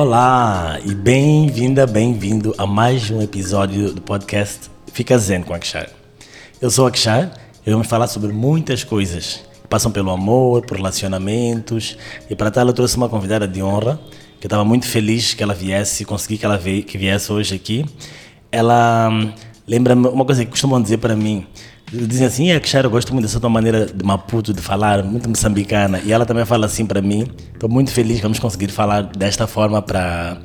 Olá e bem-vinda, bem-vindo a mais um episódio do podcast Fica Zen com Akshar. Eu sou Akshar e vamos falar sobre muitas coisas que passam pelo amor, por relacionamentos e para tal eu trouxe uma convidada de honra que eu estava muito feliz que ela viesse, consegui que ela que viesse hoje aqui. Ela hum, lembra uma coisa que costumam dizer para mim, Dizem assim, é que eu gosto muito dessa tua maneira de Maputo de falar, muito moçambicana. E ela também fala assim para mim. Estou muito feliz que vamos conseguir falar desta forma para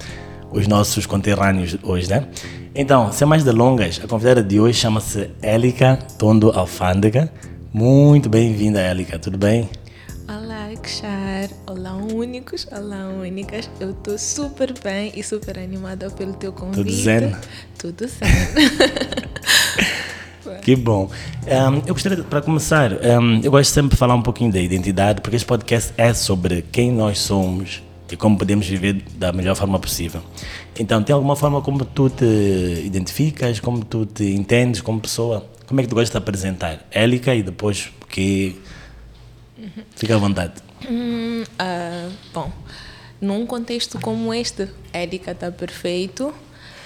os nossos conterrâneos hoje, né? Então, sem mais delongas, a convidada de hoje chama-se Élica Tondo Alfândega. Muito bem-vinda, Élica, tudo bem? Olá, Kshar. Olá, únicos. Olá, únicas. Eu estou super bem e super animada pelo teu convite. Tudo zen? Tudo zen. Que bom. Um, eu gostaria, para começar, um, eu gosto sempre de falar um pouquinho da identidade, porque este podcast é sobre quem nós somos e como podemos viver da melhor forma possível. Então, tem alguma forma como tu te identificas, como tu te entendes como pessoa? Como é que tu gostas de apresentar? Élica e depois porque Fica à vontade. Hum, uh, bom, num contexto como este, Élica está perfeito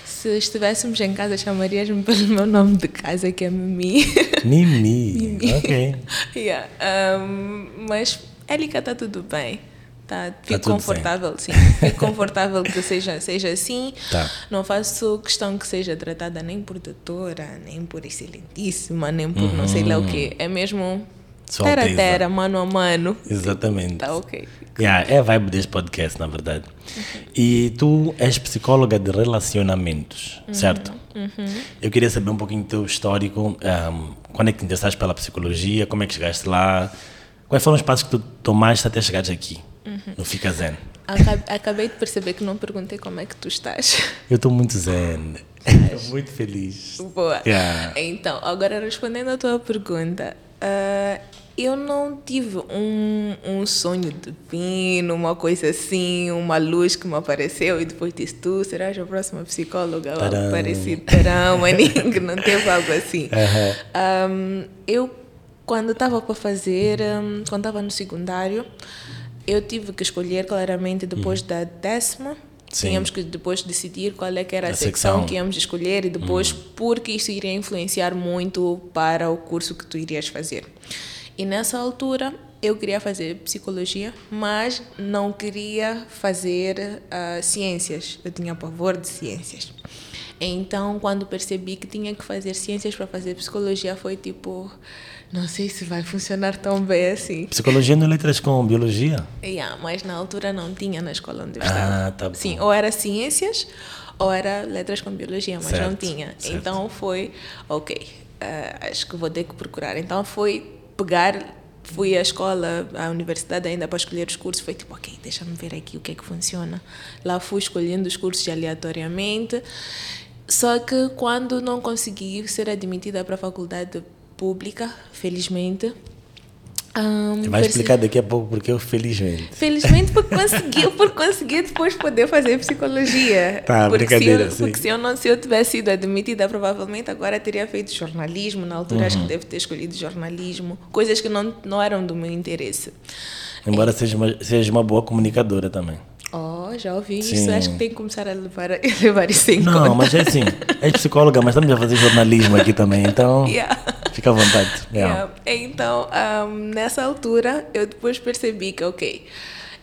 se estivéssemos em casa, chamaríamos-me pelo meu nome de casa, que é Mimi. Mimi, Mimi. ok. yeah. Um, mas, Élica, está tudo bem. Tá, fico tá confortável, sim. Fico confortável que seja, seja assim. Tá. Não faço questão que seja tratada nem por doutora, nem por excelentíssima, nem por uhum. não sei lá o quê. É mesmo Tera a tera, mano a mano. Exatamente. Tá ok. Yeah, é a vibe deste podcast, na verdade. Uhum. E tu és psicóloga de relacionamentos, uhum. certo? Uhum. Eu queria saber um pouquinho do teu histórico. Um, quando é que te interessaste pela psicologia? Como é que chegaste lá? Quais foram os passos que tu tomaste até chegares aqui, uhum. no Fica Zen? Acabei de perceber que não perguntei como é que tu estás. Eu estou muito zen. Estou muito feliz. Boa. Yeah. Então, agora respondendo à tua pergunta, Uh, eu não tive um, um sonho divino, uma coisa assim, uma luz que me apareceu e depois disse: Tu serás a próxima psicóloga ou algo parecido. Tarão, maninho, não teve algo assim. Uhum. Um, eu, quando estava para fazer, um, quando estava no secundário, eu tive que escolher claramente depois uhum. da décima Sim. Tínhamos que depois decidir qual é que era a, a secção, secção, que íamos escolher e depois uhum. porque isso iria influenciar muito para o curso que tu irias fazer. E nessa altura eu queria fazer psicologia, mas não queria fazer uh, ciências. Eu tinha pavor de ciências. Então, quando percebi que tinha que fazer ciências para fazer psicologia, foi tipo, não sei se vai funcionar tão bem assim. Psicologia não é letras com biologia? Yeah, mas na altura não tinha na escola onde eu estava. Ah, tá bom. Sim, ou era ciências ou era letras com biologia, mas certo, não tinha. Certo. Então foi, ok, uh, acho que vou ter que procurar. Então foi pegar fui à escola, à universidade ainda para escolher os cursos, foi tipo, ok, deixa-me ver aqui o que é que funciona. Lá fui escolhendo os cursos aleatoriamente só que quando não consegui ser admitida para a faculdade pública, felizmente. Um, vai explicar daqui a pouco porque eu felizmente. Felizmente porque consegui, porque consegui depois poder fazer psicologia. Tá, porque brincadeira, se eu, Porque se eu, não, se eu tivesse sido admitida, provavelmente agora teria feito jornalismo. Na altura uhum. acho que uhum. deve ter escolhido jornalismo. Coisas que não, não eram do meu interesse. Embora é. seja, uma, seja uma boa comunicadora também. Oh, já ouvi Sim. isso. Acho que tem que começar a levar, a levar isso em não, conta. Não, mas é assim. És psicóloga, mas estamos a fazer jornalismo aqui também, então yeah. Fica à vontade. Yeah. Yeah. Então, um, nessa altura, eu depois percebi que, ok,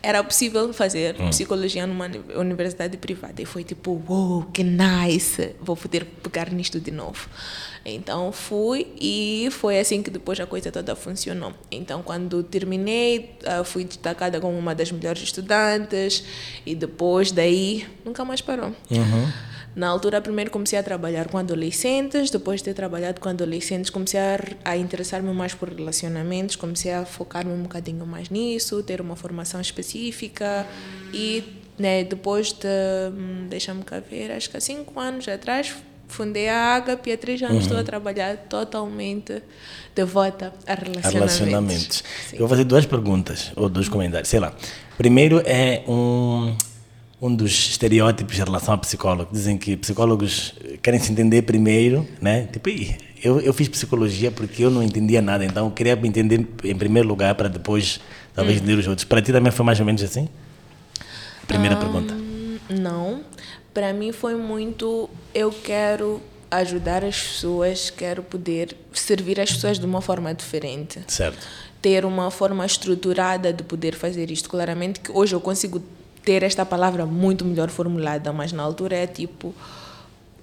era possível fazer hum. psicologia numa universidade privada. E foi tipo, uou, wow, que nice, vou poder pegar nisto de novo. Então fui e foi assim que depois a coisa toda funcionou. Então quando terminei, ah, fui destacada como uma das melhores estudantes e depois daí nunca mais parou. Uhum. Na altura, primeiro comecei a trabalhar com adolescentes, depois de ter trabalhado com adolescentes, comecei a, a interessar-me mais por relacionamentos, comecei a focar-me um bocadinho mais nisso, ter uma formação específica e né, depois de, hum, deixa-me cá ver, acho que há cinco anos atrás, fundei a Agape e há três anos uhum. estou a trabalhar totalmente devota a relacionamentos. A relacionamentos. Eu vou fazer duas perguntas, ou dois comentários, sei lá. Primeiro é um, um dos estereótipos em relação a psicólogo. Dizem que psicólogos querem se entender primeiro, né? Tipo, eu, eu fiz psicologia porque eu não entendia nada, então eu queria me entender em primeiro lugar para depois talvez entender os outros. Para ti também foi mais ou menos assim? Primeira pergunta. não. Para mim foi muito. Eu quero ajudar as pessoas, quero poder servir as pessoas de uma forma diferente. Certo. Ter uma forma estruturada de poder fazer isto. Claramente que hoje eu consigo ter esta palavra muito melhor formulada, mas na altura é tipo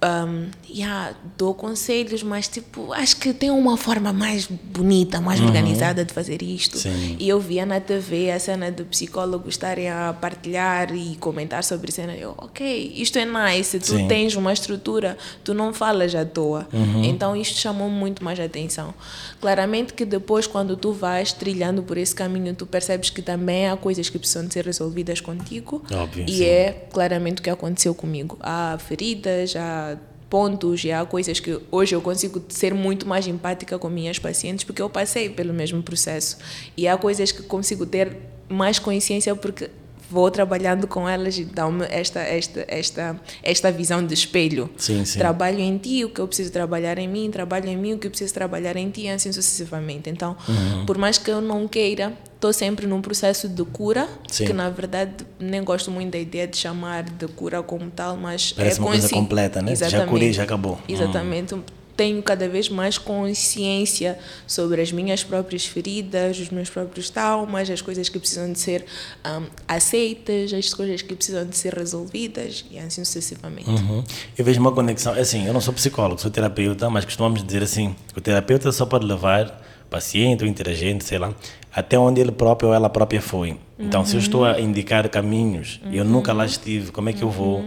um, yeah, dou conselhos, mas tipo, acho que tem uma forma mais bonita, mais uhum. organizada de fazer isto. Sim. E eu via na TV a cena de psicólogos estarem a partilhar e comentar sobre cena. Eu, ok, isto é nice, tu Sim. tens uma estrutura, tu não falas à toa. Uhum. Então isto chamou muito mais atenção. Claramente que depois, quando tu vais trilhando por esse caminho, tu percebes que também há coisas que precisam de ser resolvidas contigo. Óbvio, e sim. é claramente o que aconteceu comigo. Há feridas, há pontos e há coisas que hoje eu consigo ser muito mais empática com minhas pacientes porque eu passei pelo mesmo processo e há coisas que consigo ter mais consciência porque vou trabalhando com elas e dão-me esta, esta, esta, esta visão de espelho. Sim, sim. Trabalho em ti o que eu preciso trabalhar em mim, trabalho em mim o que eu preciso trabalhar em ti, assim sucessivamente. Então, uhum. por mais que eu não queira, estou sempre num processo de cura, Sim. que na verdade nem gosto muito da ideia de chamar de cura como tal, mas Parece é uma coisa completa, né? Já Exatamente. curei, já acabou. Exatamente. Tenho cada vez mais consciência sobre as minhas próprias feridas, os meus próprios traumas, as coisas que precisam de ser um, aceitas, as coisas que precisam de ser resolvidas e assim sucessivamente. Uhum. Eu vejo uma conexão, assim, eu não sou psicólogo, sou terapeuta, mas costumamos dizer assim, que o terapeuta só pode levar paciente ou interagente, sei lá, até onde ele próprio ou ela própria foi. Então, Uhum. se eu estou a indicar caminhos e eu nunca lá estive, como é que eu vou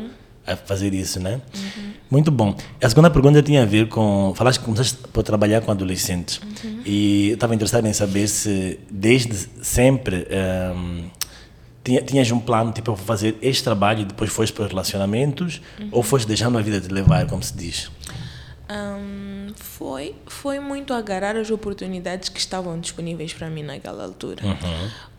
a fazer isso, né? Uhum. Muito bom. A segunda pergunta tinha a ver com, falaste que começaste por trabalhar com adolescentes Uhum. e eu estava interessado em saber se desde sempre ehm, tinha, tinhas um plano, tipo, eu vou fazer este trabalho e depois foste para os relacionamentos ou foste deixando a vida te levar, como se diz? Hum, foi, foi muito agarrar as oportunidades que estavam disponíveis para mim naquela altura.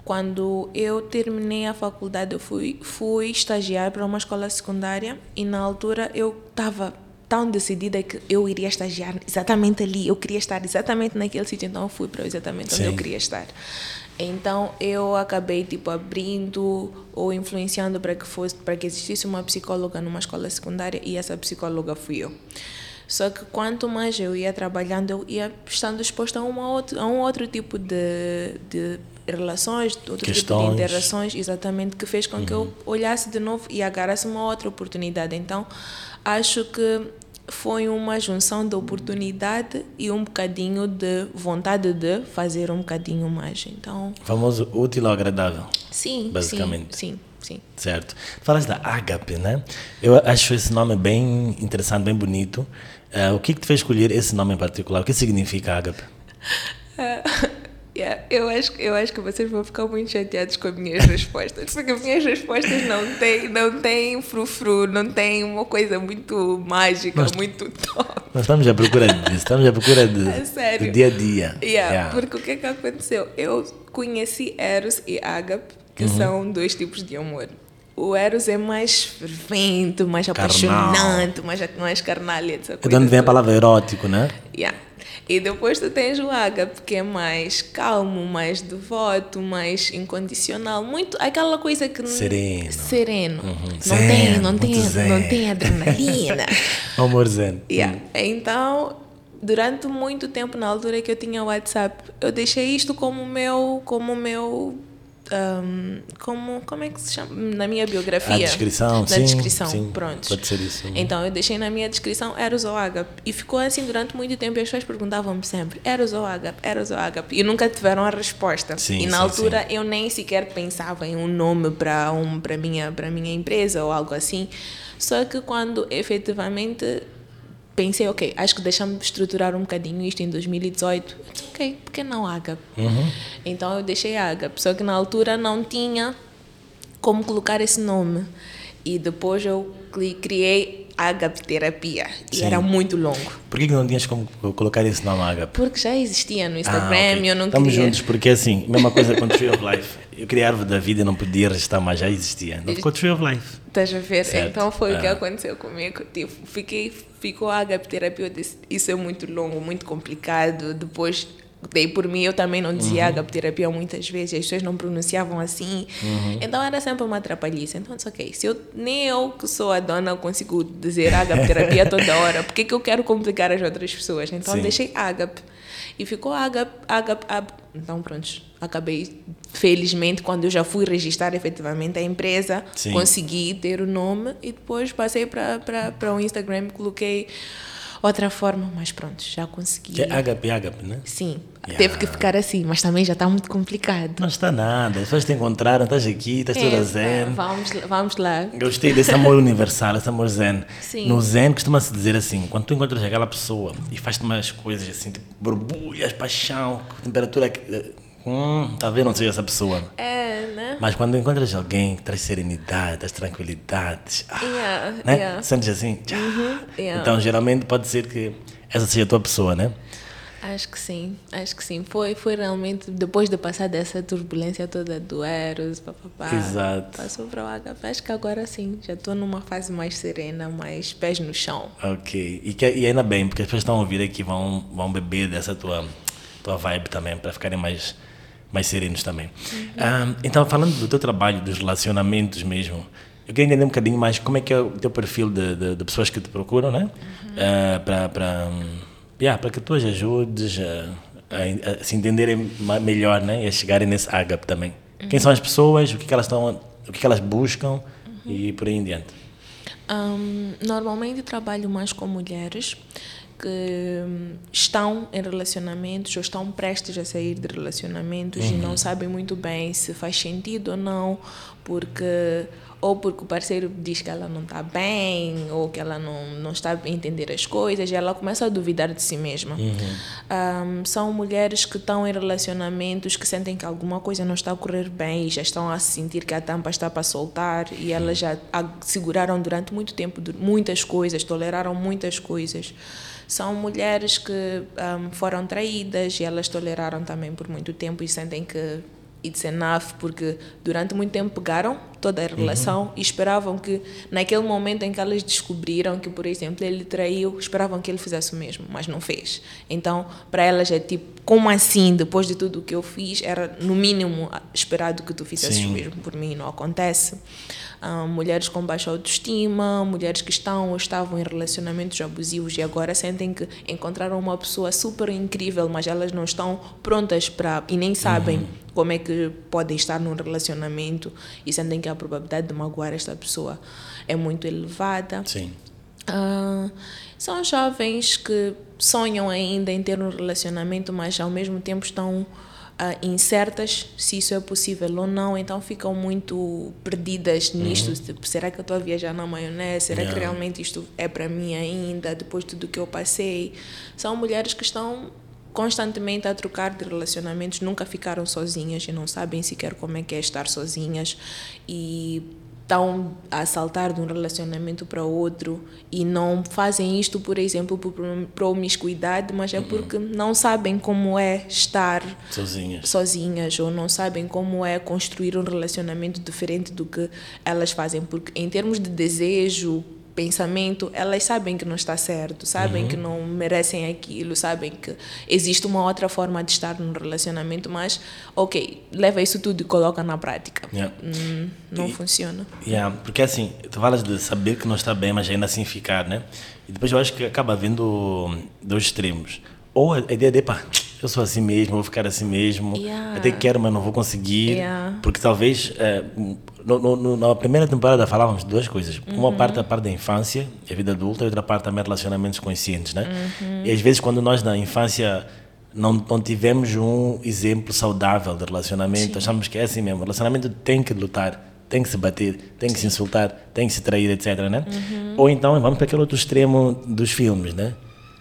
Quando eu terminei a faculdade, eu fui, fui estagiar para uma escola secundária e na altura eu estava tão decidida que eu iria estagiar exatamente ali, eu queria estar exatamente naquele sítio, então eu fui para exatamente onde Sim. eu queria estar. Então eu acabei tipo abrindo ou influenciando para que fosse para que existisse uma psicóloga numa escola secundária e essa psicóloga fui eu. Só que quanto mais eu ia trabalhando, eu ia estando exposta a, uma outro, a um outro tipo de, de relações, outro tipo Questões. de interações, exatamente, que fez com que eu olhasse de novo e agarrasse uma outra oportunidade. Então, acho que foi uma junção de oportunidade e um bocadinho de vontade de fazer um bocadinho mais. Então, Famoso útil ou agradável, sim, Basicamente. sim, sim, sim. certo? Falas da Ágape, né? Eu acho esse nome bem interessante, bem bonito. Eh, o que que te fez escolher esse nome em particular? O que significa Ágape? Yeah, eu, acho, eu acho que vocês vão ficar muito chateados com as minhas respostas, porque as minhas respostas não têm não tem frufru, não tem uma coisa muito mágica, muito top. Nós estamos à procura disso, estamos à procura de, É sério. do dia a dia. Yeah, Yeah. Porque o que é que aconteceu? Eu conheci Eros e Ágape, que Uhum. são dois tipos de amor. O Eros é mais fervente, mais Carnal. apaixonante, mais, mais carnal, essa É de onde vem a palavra erótico, né? Yeah. E depois tu tens o ágape, que é mais calmo, mais devoto, mais incondicional, muito aquela coisa que Sereno. sereno. Uhum. Não Zen, tem, não tem, zen. não tem adrenalina. Amor zen. Yeah. Então, durante muito tempo na altura que eu tinha o WhatsApp, eu deixei isto como meu, como meu ahm, como como é que se chama? Na minha biografia? A descrição, na sim, descrição sim, pronto. Pode ser isso. então eu deixei na minha descrição Eros ou Ágape e ficou assim durante muito tempo e as pessoas perguntavam-me sempre Eros ou Ágape, Eros ou Ágape e nunca tiveram a resposta. Sim, e na sim, altura eu nem sequer pensava em um nome para um para minha minha empresa ou algo assim. Só que quando efetivamente pensei, ok, acho que deixa-me estruturar um bocadinho isto em 2018. Eu disse, ok, por que não Ágape? Uhum. Então eu deixei Ágape, só que na altura não tinha como colocar esse nome. E depois eu criei Ágape Terapia. E Sim. era muito longo. Por que, não tinhas como colocar esse nome Ágape? Porque já existia no Ah, Instagram ok. e eu não Estamos queria. juntos, porque assim, mesma coisa com Tree of Life. Eu queria a árvore da vida e não podia registrar, mas já existia. Não ficou Tree of Life. Estás a ver? Certo. Então foi o que Ah. aconteceu comigo. Tipo, fiquei, ficou a Ágape Terapia. Eu disse, isso é muito longo, muito complicado. Depois Daí por mim eu também não dizia uhum. agapoterapia muitas vezes, as pessoas não pronunciavam assim. Uhum. Então era sempre uma atrapalhice. Então disse, ok, se eu, nem eu que sou a dona consigo dizer agapoterapia toda hora, por que, que eu quero complicar as outras pessoas? Então Sim. deixei agape. E ficou agape, agape, agape. Então pronto, acabei felizmente quando eu já fui registrar efetivamente a empresa, Sim. consegui ter o nome e depois passei para o Instagram, coloquei outra forma, mas pronto, já consegui. Que é ágape, ágape, né? Sim, yeah. teve que ficar assim, mas também já está muito complicado. Não está nada, as pessoas te encontraram, estás aqui, estás é, toda zen. Vamos, vamos lá. Gostei desse amor universal, esse amor zen. Sim. No zen costuma-se dizer assim, quando tu encontras aquela pessoa e faz-te umas coisas assim, tipo borbulhas, paixão, temperatura hum, talvez não seja essa pessoa. É, né? Mas quando encontras alguém que traz serenidade, traz tranquilidade, ah, yeah, né? Yeah. Sentes assim? Uhum, yeah. Então, geralmente pode ser que essa seja a tua pessoa, né? Acho que sim, acho que sim. Foi, foi realmente depois de passar dessa turbulência toda do Eros, papapá. Exato. Passou para o HP. Acho que agora sim, já estou numa fase mais serena, mais pés no chão. Ok. E, que, e ainda bem, porque as pessoas estão a ouvir aqui vão, vão beber dessa tua, tua vibe também, para ficarem mais mais serenos também. Uhum. então, falando do teu trabalho, dos relacionamentos mesmo, eu queria entender um bocadinho mais como é que é o teu perfil de, de, de pessoas que te procuram, né? Uhum. Uh, para para que tu as ajudes a, a, a, se entenderem melhor, né? E a chegarem nesse ágape também. Uhum. Quem são as pessoas, o que, que elas estão, o que, que elas buscam e por aí em diante. Um, normalmente trabalho mais com mulheres que estão em relacionamentos ou estão prestes a sair de relacionamentos uhum. e não sabem muito bem se faz sentido ou não, porque ou porque o parceiro diz que ela não está bem, ou que ela não, não está a entender as coisas, e ela começa a duvidar de si mesma. Uhum. Um, são mulheres que estão em relacionamentos que sentem que alguma coisa não está a correr bem e já estão a sentir que a tampa está para soltar, e elas já seguraram durante muito tempo muitas coisas, toleraram muitas coisas são mulheres que um, foram traídas e elas toleraram também por muito tempo e sentem que it's enough porque durante muito tempo pegaram toda a relação uhum. e esperavam que naquele momento em que elas descobriram que por exemplo ele traiu esperavam que ele fizesse o mesmo mas não fez. Então para elas é tipo como assim? Depois de tudo o que eu fiz era no mínimo esperado que tu fizesses o mesmo por mim não acontece uh, mulheres com baixa autoestima, mulheres que estão ou estavam em relacionamentos abusivos e agora sentem que encontraram uma pessoa super incrível, mas elas não estão prontas para e nem sabem uhum. como é que podem estar num relacionamento e sentem que a probabilidade de magoar esta pessoa é muito elevada. Sim. Uh, são jovens que sonham ainda em ter um relacionamento, mas ao mesmo tempo estão uh, incertas se isso é possível ou não, então ficam muito perdidas nisto. Uhum. Tipo, será que eu estou a viajar na maionese? Será yeah. que realmente isto é para mim ainda, depois de tudo que eu passei? São mulheres que estão constantemente a trocar de relacionamentos, nunca ficaram sozinhas e não sabem sequer como é que é estar sozinhas e estão a saltar de um relacionamento para outro e não fazem isto, por exemplo, por promiscuidade, mas é uhum. porque não sabem como é estar sozinhas. sozinhas ou não sabem como é construir um relacionamento diferente do que elas fazem, porque em termos de desejo, pensamento, elas sabem que não está certo, sabem uhum. que não merecem aquilo, sabem que existe uma outra forma de estar num relacionamento, mas, ok, leva isso tudo e coloca na prática. Yeah. Hum, não e, funciona. Yeah, porque assim, tu falas de saber que não está bem, mas ainda assim ficar, né? E depois eu acho que acaba vindo dois extremos. Ou a ideia de, pá, eu sou assim mesmo, vou ficar assim mesmo, yeah. até quero, mas não vou conseguir, porque talvez é, no, no, na primeira temporada falávamos de duas coisas. Uhum. Uma parte a parte da infância, a vida adulta, e outra parte também relacionamentos conscientes, né? Uhum. E às vezes quando nós na infância não, não tivemos um exemplo saudável de relacionamento, Sim. achamos que é assim mesmo. Relacionamento tem que lutar, tem que se bater, tem que Sim. se insultar, tem que se trair, etc, né? Uhum. Ou então vamos para aquele outro extremo dos filmes, né?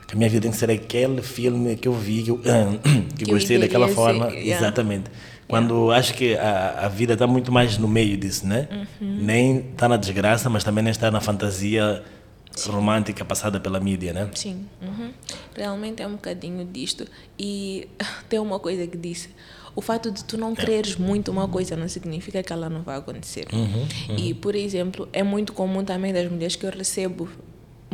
Que a minha vida tem que ser aquele filme que eu vi, que eu, que, que gostei daquela forma. Yeah. Exatamente. Quando acho que a, a vida está muito mais no meio disso, né? Uhum. Nem está na desgraça, mas também nem está na fantasia Sim. romântica passada pela mídia, né? Sim, uhum. realmente é um bocadinho disto. E tem uma coisa que disse: o fato de tu não é. quereres muito uma coisa não significa que ela não vai acontecer. Uhum, uhum. E, por exemplo, é muito comum também das mulheres que eu recebo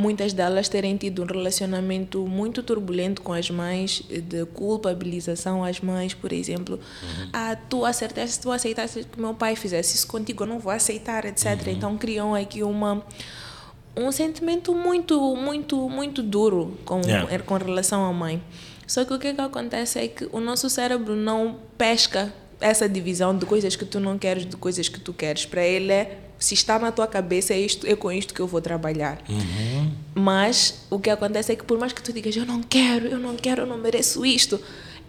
muitas delas terem tido um relacionamento muito turbulento com as mães, de culpabilização às mães, por exemplo. Uhum. Ah, tu acertaste, tu aceitaste que meu pai fizesse isso contigo, eu não vou aceitar, etc. Uhum. Então criam aqui uma um sentimento muito, muito, muito duro com, yeah. com relação à mãe. Só que o que, é que acontece é que o nosso cérebro não pesca essa divisão de coisas que tu não queres, de coisas que tu queres. Para ele é se está na tua cabeça, é, isto, é com isto que eu vou trabalhar. Uhum. Mas o que acontece é que por mais que tu digas, eu não quero, eu não quero, eu não mereço isto,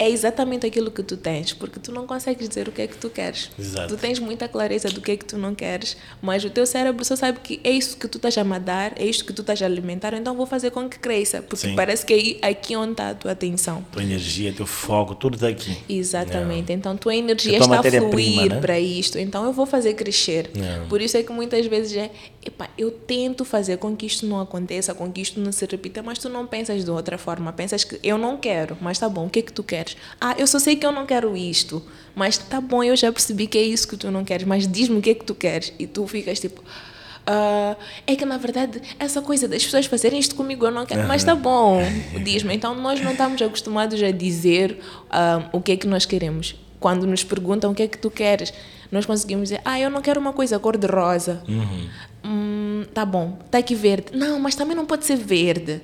é exatamente aquilo que tu tens, porque tu não consegues dizer o que é que tu queres. Exato. Tu tens muita clareza do que é que tu não queres, mas o teu cérebro só sabe que é isso que tu estás a mandar, é isto que tu estás a alimentar, então vou fazer com que cresça, porque Sim. parece que é aqui onde está a tua atenção. Tua energia, teu foco, tudo está aqui. Exatamente. Então tua energia está a fluir né? para isto, então eu vou fazer crescer. Por isso é que muitas vezes é, epa, eu tento fazer com que isto não aconteça, com que isto não se repita, mas tu não pensas de outra forma, pensas que eu não quero, mas tá bom, o que é que tu queres? Ah, eu só sei que eu não quero isto. Mas tá bom, eu já percebi que é isso que tu não queres. Mas diz-me o que é que tu queres. E tu ficas tipo. Uh, é que na verdade essa coisa das pessoas fazerem isto comigo eu não quero, uhum. mas tá bom, diz-me. Então nós não estamos acostumados a dizer uh, o que é que nós queremos. Quando nos perguntam o que é que tu queres, nós conseguimos dizer, ah, eu não quero uma coisa cor-de-rosa. Uhum. Hum, tá bom, tá verde. Não, mas também não pode ser verde.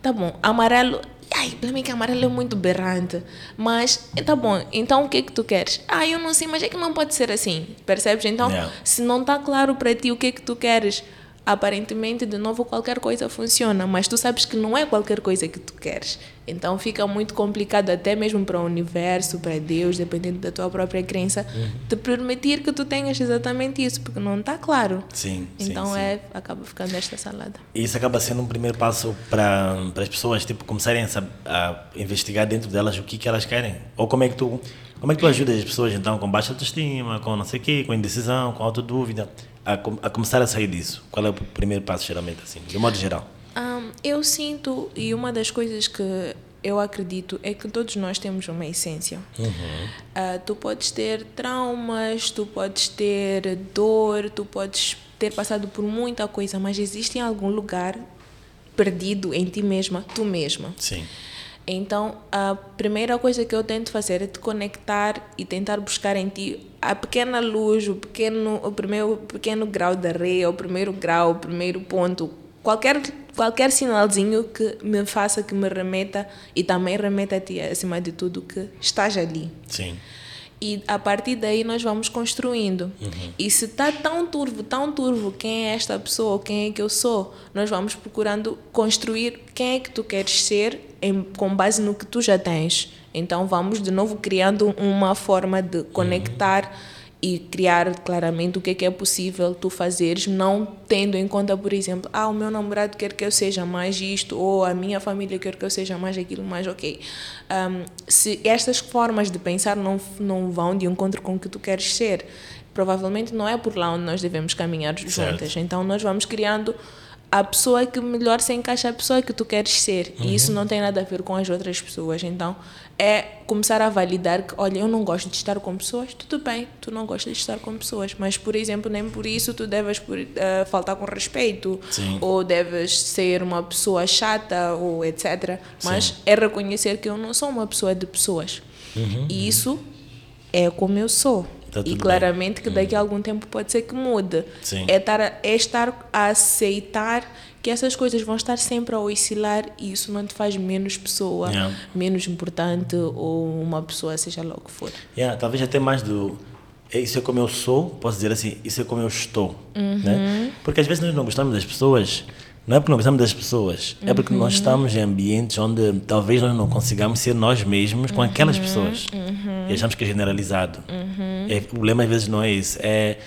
Tá bom, amarelo Ai, para mim que amarelo é muito berrante. Mas, tá bom, então o que é que tu queres? Ah, eu não sei, mas é que não pode ser assim. Percebes? Então, yeah. se não está claro para ti o que é que tu queres, aparentemente, de novo, qualquer coisa funciona, mas tu sabes que não é qualquer coisa que tu queres. Então fica muito complicado, até mesmo para o universo, para Deus, dependendo da tua própria crença, uhum. te permitir que tu tenhas exatamente isso, porque não está claro. Sim. Então sim, é, sim. acaba ficando esta salada. Isso acaba sendo um primeiro passo para, para as pessoas tipo, começarem a, investigar dentro delas o que, que elas querem. Ou como é que tu. Como é que tu ajudas as pessoas então com baixa autoestima, com não sei o quê, com indecisão, com autodúvida? A, a começar a sair disso? Qual é o primeiro passo, geralmente, assim, de modo geral? Um, eu sinto, e uma das coisas que eu acredito é que todos nós temos uma essência. Uhum. Uh, tu podes ter traumas, tu podes ter dor, tu podes ter passado por muita coisa, mas existe em algum lugar perdido em ti mesma, tu mesma. Sim. Então, a primeira coisa que eu tento fazer é te conectar e tentar buscar em ti a pequena luz, o pequeno, o primeiro pequeno grau de areia, o primeiro grau, o primeiro ponto, qualquer qualquer sinalzinho que me faça que me remeta e também remeta a ti acima de tudo que estás ali. Sim. E a partir daí nós vamos construindo. Uhum. E se está tão turvo, tão turvo, quem é esta pessoa, quem é que eu sou, nós vamos procurando construir quem é que tu queres ser em, com base no que tu já tens. Então vamos de novo criando uma forma de conectar uhum. E criar claramente o que é que é possível tu fazeres, não tendo em conta, por exemplo, ah, o meu namorado quer que eu seja mais isto, ou a minha família quer que eu seja mais aquilo, mais ok. Um, se estas formas de pensar não, não vão de encontro com o que tu queres ser, provavelmente não é por lá onde nós devemos caminhar juntas. Então nós vamos criando a pessoa que melhor se encaixa a pessoa que tu queres ser. Uhum. E isso não tem nada a ver com as outras pessoas. Então, é começar a validar que, olha, eu não gosto de estar com pessoas, tudo bem, tu não gostas de estar com pessoas, mas, por exemplo, nem por isso tu deves uh, faltar com respeito, Sim. ou deves ser uma pessoa chata, ou etc. Mas Sim. é reconhecer que eu não sou uma pessoa de pessoas. Uhum. E isso é como eu sou. Tá e claramente bem. que daqui a hum. algum tempo pode ser que mude. Sim. É, estar, é estar a aceitar que essas coisas vão estar sempre a oscilar e isso não te faz menos pessoa, yeah. menos importante ou uma pessoa, seja lá o que for. Yeah, talvez até mais do. É, isso é como eu sou, posso dizer assim, isso é como eu estou. Uhum. Né? Porque às vezes nós não gostamos das pessoas não é porque não gostamos das pessoas, uhum. é porque nós uhum. estamos em ambientes onde talvez nós não consigamos ser nós mesmos com uhum. aquelas pessoas. Uhum. E achamos que é generalizado. Uhum. É, o problema às vezes não é isso, é,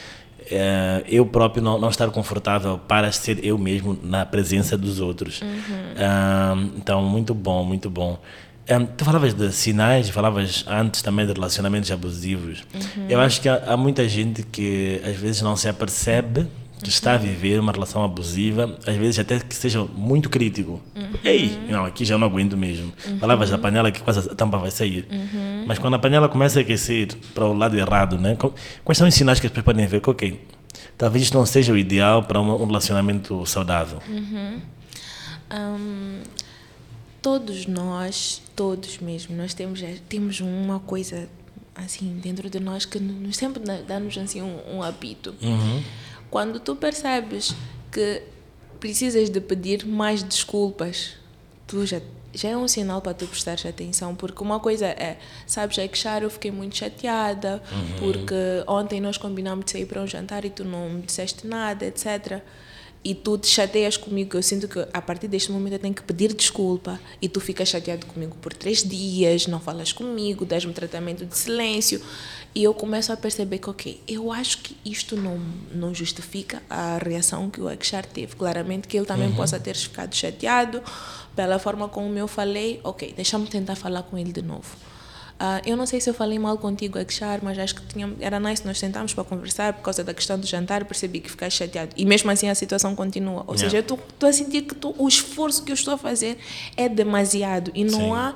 é eu próprio não, não, estar confortável para ser eu mesmo na presença dos outros. Uhum. então, muito bom, muito bom. Um, tu falavas de sinais, falavas antes também de relacionamentos abusivos. Eu acho que há, há muita gente que às vezes não se apercebe que está a viver uma relação abusiva, às vezes até que seja muito crítico. Uhum. Ei, não, aqui já não aguento mesmo. Uhum. Palavras da panela que quase a tampa vai sair. Uhum. Mas quando a panela começa a aquecer para o lado errado, né? quais são os sinais que as pessoas podem ver que, ok, talvez isto não seja o ideal para um relacionamento saudável? Uhum. Hum, todos nós, todos mesmo, nós temos, temos uma coisa assim dentro de nós que nos sempre dá-nos assim um, um apito. Uhum. Quando tu percebes que precisas de pedir mais desculpas, tu já já é um sinal para tu prestares atenção, porque uma coisa é, sabes, é que Char, eu fiquei muito chateada, uhum. porque ontem nós combinámos de sair para um jantar e tu não me disseste nada, etc e tu te chateias comigo, eu sinto que a partir deste momento eu tenho que pedir desculpa e tu ficas chateado comigo por três dias, não falas comigo, dás-me tratamento de silêncio e eu começo a perceber que, ok, eu acho que isto não, não justifica a reação que o Ekshar teve. Claramente que ele também uhum. possa ter ficado chateado pela forma como eu falei, ok, deixa-me tentar falar com ele de novo. Uh, eu não sei se eu falei mal contigo, Ekshar, mas acho que tinha, era nice nós sentarmos para conversar por causa da questão do jantar percebi que ficaste chateado. E mesmo assim a situação continua. Ou yeah. seja, eu estou a sentir que tô, o esforço que eu estou a fazer é demasiado e não Sim. há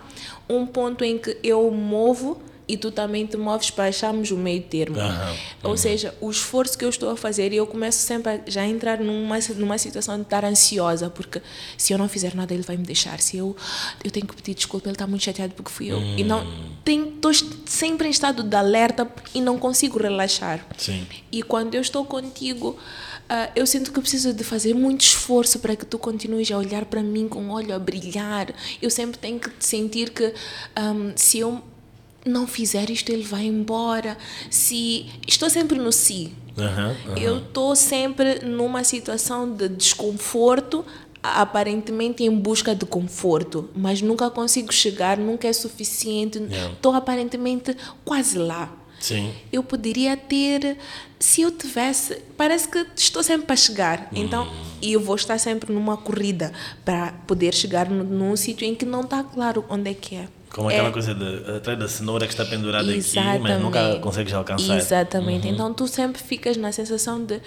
um ponto em que eu movo e tu também te moves para acharmos o meio termo. Uhum, Ou seja, o esforço que eu estou a fazer, e eu começo sempre a já entrar numa, numa situação de estar ansiosa, porque se eu não fizer nada, ele vai me deixar. Se eu, eu tenho que pedir desculpa, ele está muito chateado porque fui eu. Hum. E não estou sempre em estado de alerta e não consigo relaxar. Sim. E quando eu estou contigo, Uh, eu sinto que preciso de fazer muito esforço para que tu continues a olhar para mim com o olho a brilhar. Eu sempre tenho que sentir que um, se eu não fizer isto, ele vai embora. Se estou sempre no si. Uhum, uhum. Eu estou sempre numa situação de desconforto, aparentemente em busca de conforto, mas nunca consigo chegar, nunca é suficiente. Estou yeah. aparentemente quase lá. Sim. Eu poderia ter, se eu tivesse, parece que estou sempre para chegar. Então, hum. e eu vou estar sempre numa corrida para poder chegar num sítio em que não está claro onde é que é. Como aquela é, coisa de atrás da cenoura que está pendurada aqui, mas nunca consegues alcançar. Exatamente. Uhum. Então tu sempre ficas na sensação de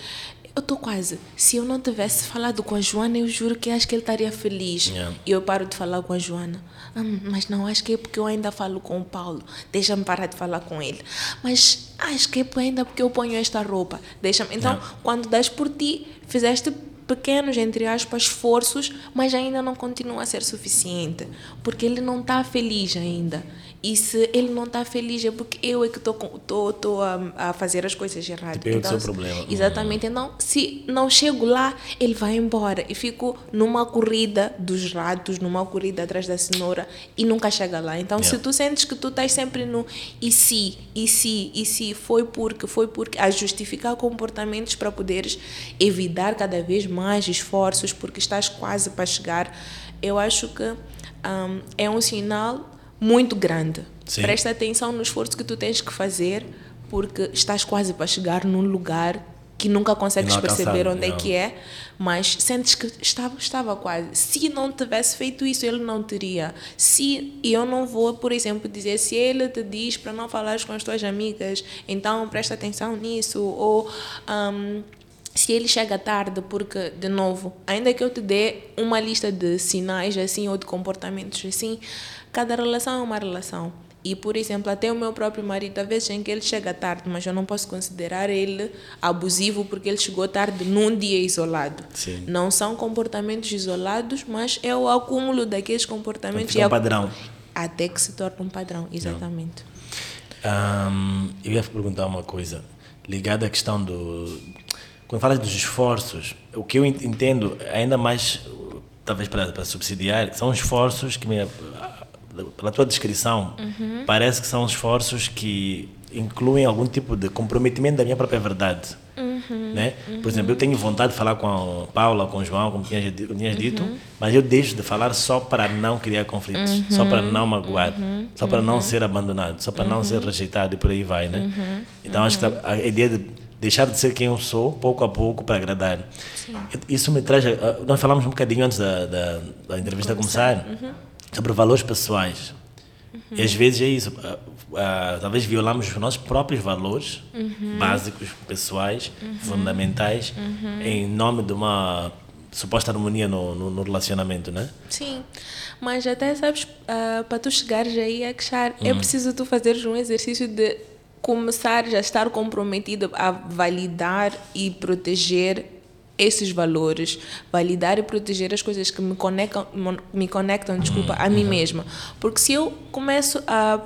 eu estou quase. Se eu não tivesse falado com a Joana, eu juro que acho que ele estaria feliz. Yeah. E eu paro de falar com a Joana. Hum, mas não, acho que é porque eu ainda falo com o Paulo. Deixa-me parar de falar com ele. Mas acho que é ainda porque eu ponho esta roupa. Deixa-me. Então, yeah. quando das por ti, fizeste pequenos, entre aspas, esforços, mas ainda não continua a ser suficiente, porque ele não está feliz ainda. E se ele não está feliz é porque eu é que estou a, a fazer as coisas erradas. Tipo, então, seu problema. Exatamente. Então, se não chego lá, ele vai embora. E fico numa corrida dos ratos, numa corrida atrás da cenoura e nunca chega lá. Então, yeah. se tu sentes que tu estás sempre no e se, e se, e se, foi porque, foi porque, a justificar comportamentos para poderes evitar cada vez mais esforços, porque estás quase para chegar, eu acho que um, é um sinal muito grande. Sim. Presta atenção no esforço que tu tens que fazer, porque estás quase para chegar num lugar que nunca consegues perceber onde não. é que é, mas sentes que estava, estava quase. Se não tivesse feito isso, ele não teria. Se eu não vou, por exemplo, dizer se ele te diz para não falar com as tuas amigas, então presta atenção nisso, ou um, se ele chega tarde, porque, de novo, ainda que eu te dê uma lista de sinais assim ou de comportamentos assim, Cada relação é uma relação. E, por exemplo, até o meu próprio marido, às vezes em que ele chega tarde, mas eu não posso considerar ele abusivo porque ele chegou tarde num dia isolado. Sim. Não são comportamentos isolados, mas é o acúmulo daqueles comportamentos. É um padrão. Até que se torna um padrão, exatamente. Um, eu ia perguntar uma coisa ligada à questão do. Quando falas dos esforços, o que eu entendo, ainda mais, talvez para, para subsidiar, são esforços que me pela tua descrição, uhum. parece que são esforços que incluem algum tipo de comprometimento da minha própria verdade. Uhum. Né? Por exemplo, eu tenho vontade de falar com a Paula, com o João, como tinhas, tinhas dito, uhum. mas eu deixo de falar só para não criar conflitos, uhum. só para não magoar, uhum. só para não ser abandonado, só para não ser uhum. rejeitado e por aí vai. Né? Então, acho que a ideia de deixar de ser quem eu sou, pouco a pouco, para agradar. Sim. Isso me traz. Nós falamos um bocadinho antes da, da, da entrevista começar. começar sobre valores pessoais. Uhum. E às vezes é isso. Uh, uh, talvez violamos os nossos próprios valores uhum. básicos, pessoais, uhum. fundamentais, uhum. em nome de uma suposta harmonia no, no, no, relacionamento, né? Sim, mas até sabes, uh, para tu chegares aí a queixar, é uhum. preciso tu fazeres um exercício de começar a estar comprometido a validar e proteger esses valores, validar e proteger as coisas que me conectam, me conectam, desculpa, a mim mesma. Porque se eu começo a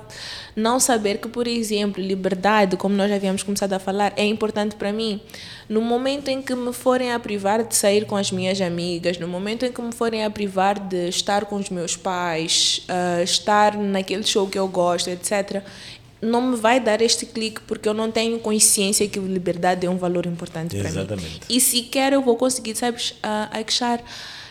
não saber que, por exemplo, liberdade, como nós já havíamos começado a falar, é importante para mim. No momento em que me forem a privar de sair com as minhas amigas, no momento em que me forem a privar de estar com os meus pais, uh, estar naquele show que eu gosto, etc., não me vai dar este clique porque eu não tenho consciência que liberdade é um valor importante para mim. Exatamente. E sequer eu vou conseguir, sabes, uh, achar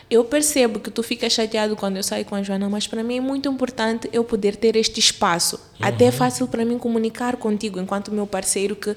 eu percebo que tu ficas chateado quando eu saio com a Joana, mas para mim é muito importante eu poder ter este espaço. Uhum. Até é fácil para mim comunicar contigo, enquanto meu parceiro, que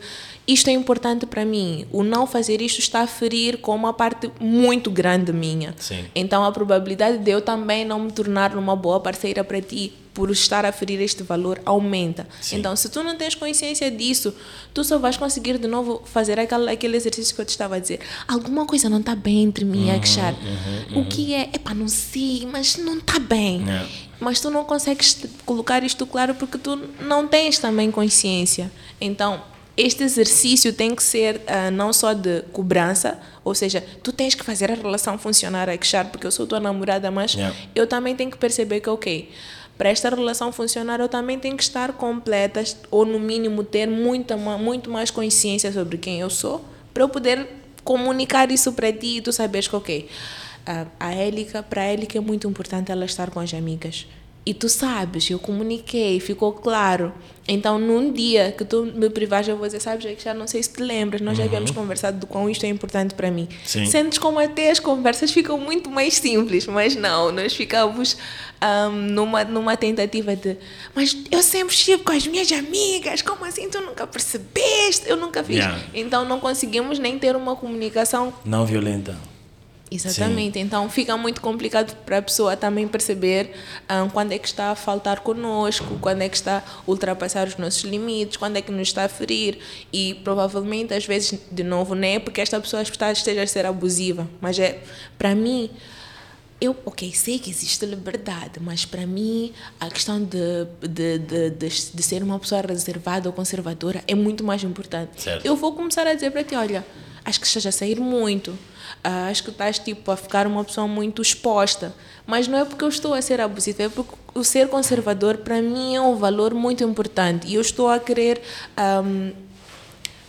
isto é importante para mim. O não fazer isto está a ferir com uma parte muito grande minha. Sim. Então a probabilidade de eu também não me tornar uma boa parceira para ti por estar a ferir este valor aumenta. Sim. Então, se tu não tens consciência disso, tu só vais conseguir de novo fazer aquele, aquele exercício que eu te estava a dizer. Alguma coisa não está bem entre mim e uhum, Akshar. Uhum, uhum. O que é? Epá, não sei, mas não está bem. É. Mas tu não consegues colocar isto claro porque tu não tens também consciência. Então, este exercício tem que ser uh, não só de cobrança, ou seja, tu tens que fazer a relação funcionar, Akshar, porque eu sou tua namorada, mas yeah. eu também tenho que perceber que, ok, para esta relação funcionar, eu também tenho que estar completa, ou no mínimo ter muita, muito mais consciência sobre quem eu sou, para eu poder comunicar isso para ti e tu saberes que, ok, a, a Élica, para a Élica é muito importante ela estar com as amigas. E tu sabes, eu comuniquei, ficou claro. Então, num dia que tu me privares, eu vou dizer, sabes, é que já não sei se te lembras, nós já uhum. havíamos conversado do quão isto é importante para mim. Sim. Sentes como até as conversas ficam muito mais simples, mas não, nós ficamos um, numa, numa tentativa de, mas eu sempre estive com as minhas amigas, como assim tu nunca percebeste? Eu nunca fiz. Yeah. Então, não conseguimos nem ter uma comunicação... Não violenta. Exatamente, Sim. então fica muito complicado para a pessoa também perceber um, quando é que está a faltar conosco, quando é que está a ultrapassar os nossos limites, quando é que nos está a ferir e provavelmente às vezes, de novo, não é porque esta pessoa está, esteja a ser abusiva, mas é, para mim, eu, ok, sei que existe liberdade, mas para mim a questão de, de, de, de, de ser uma pessoa reservada ou conservadora é muito mais importante. Certo. Eu vou começar a dizer para ti, olha, acho que estás a sair muito, acho que estás tipo a ficar uma pessoa muito exposta. Mas não é porque eu estou a ser abusiva, é porque o ser conservador para mim é um valor muito importante e eu estou a querer um,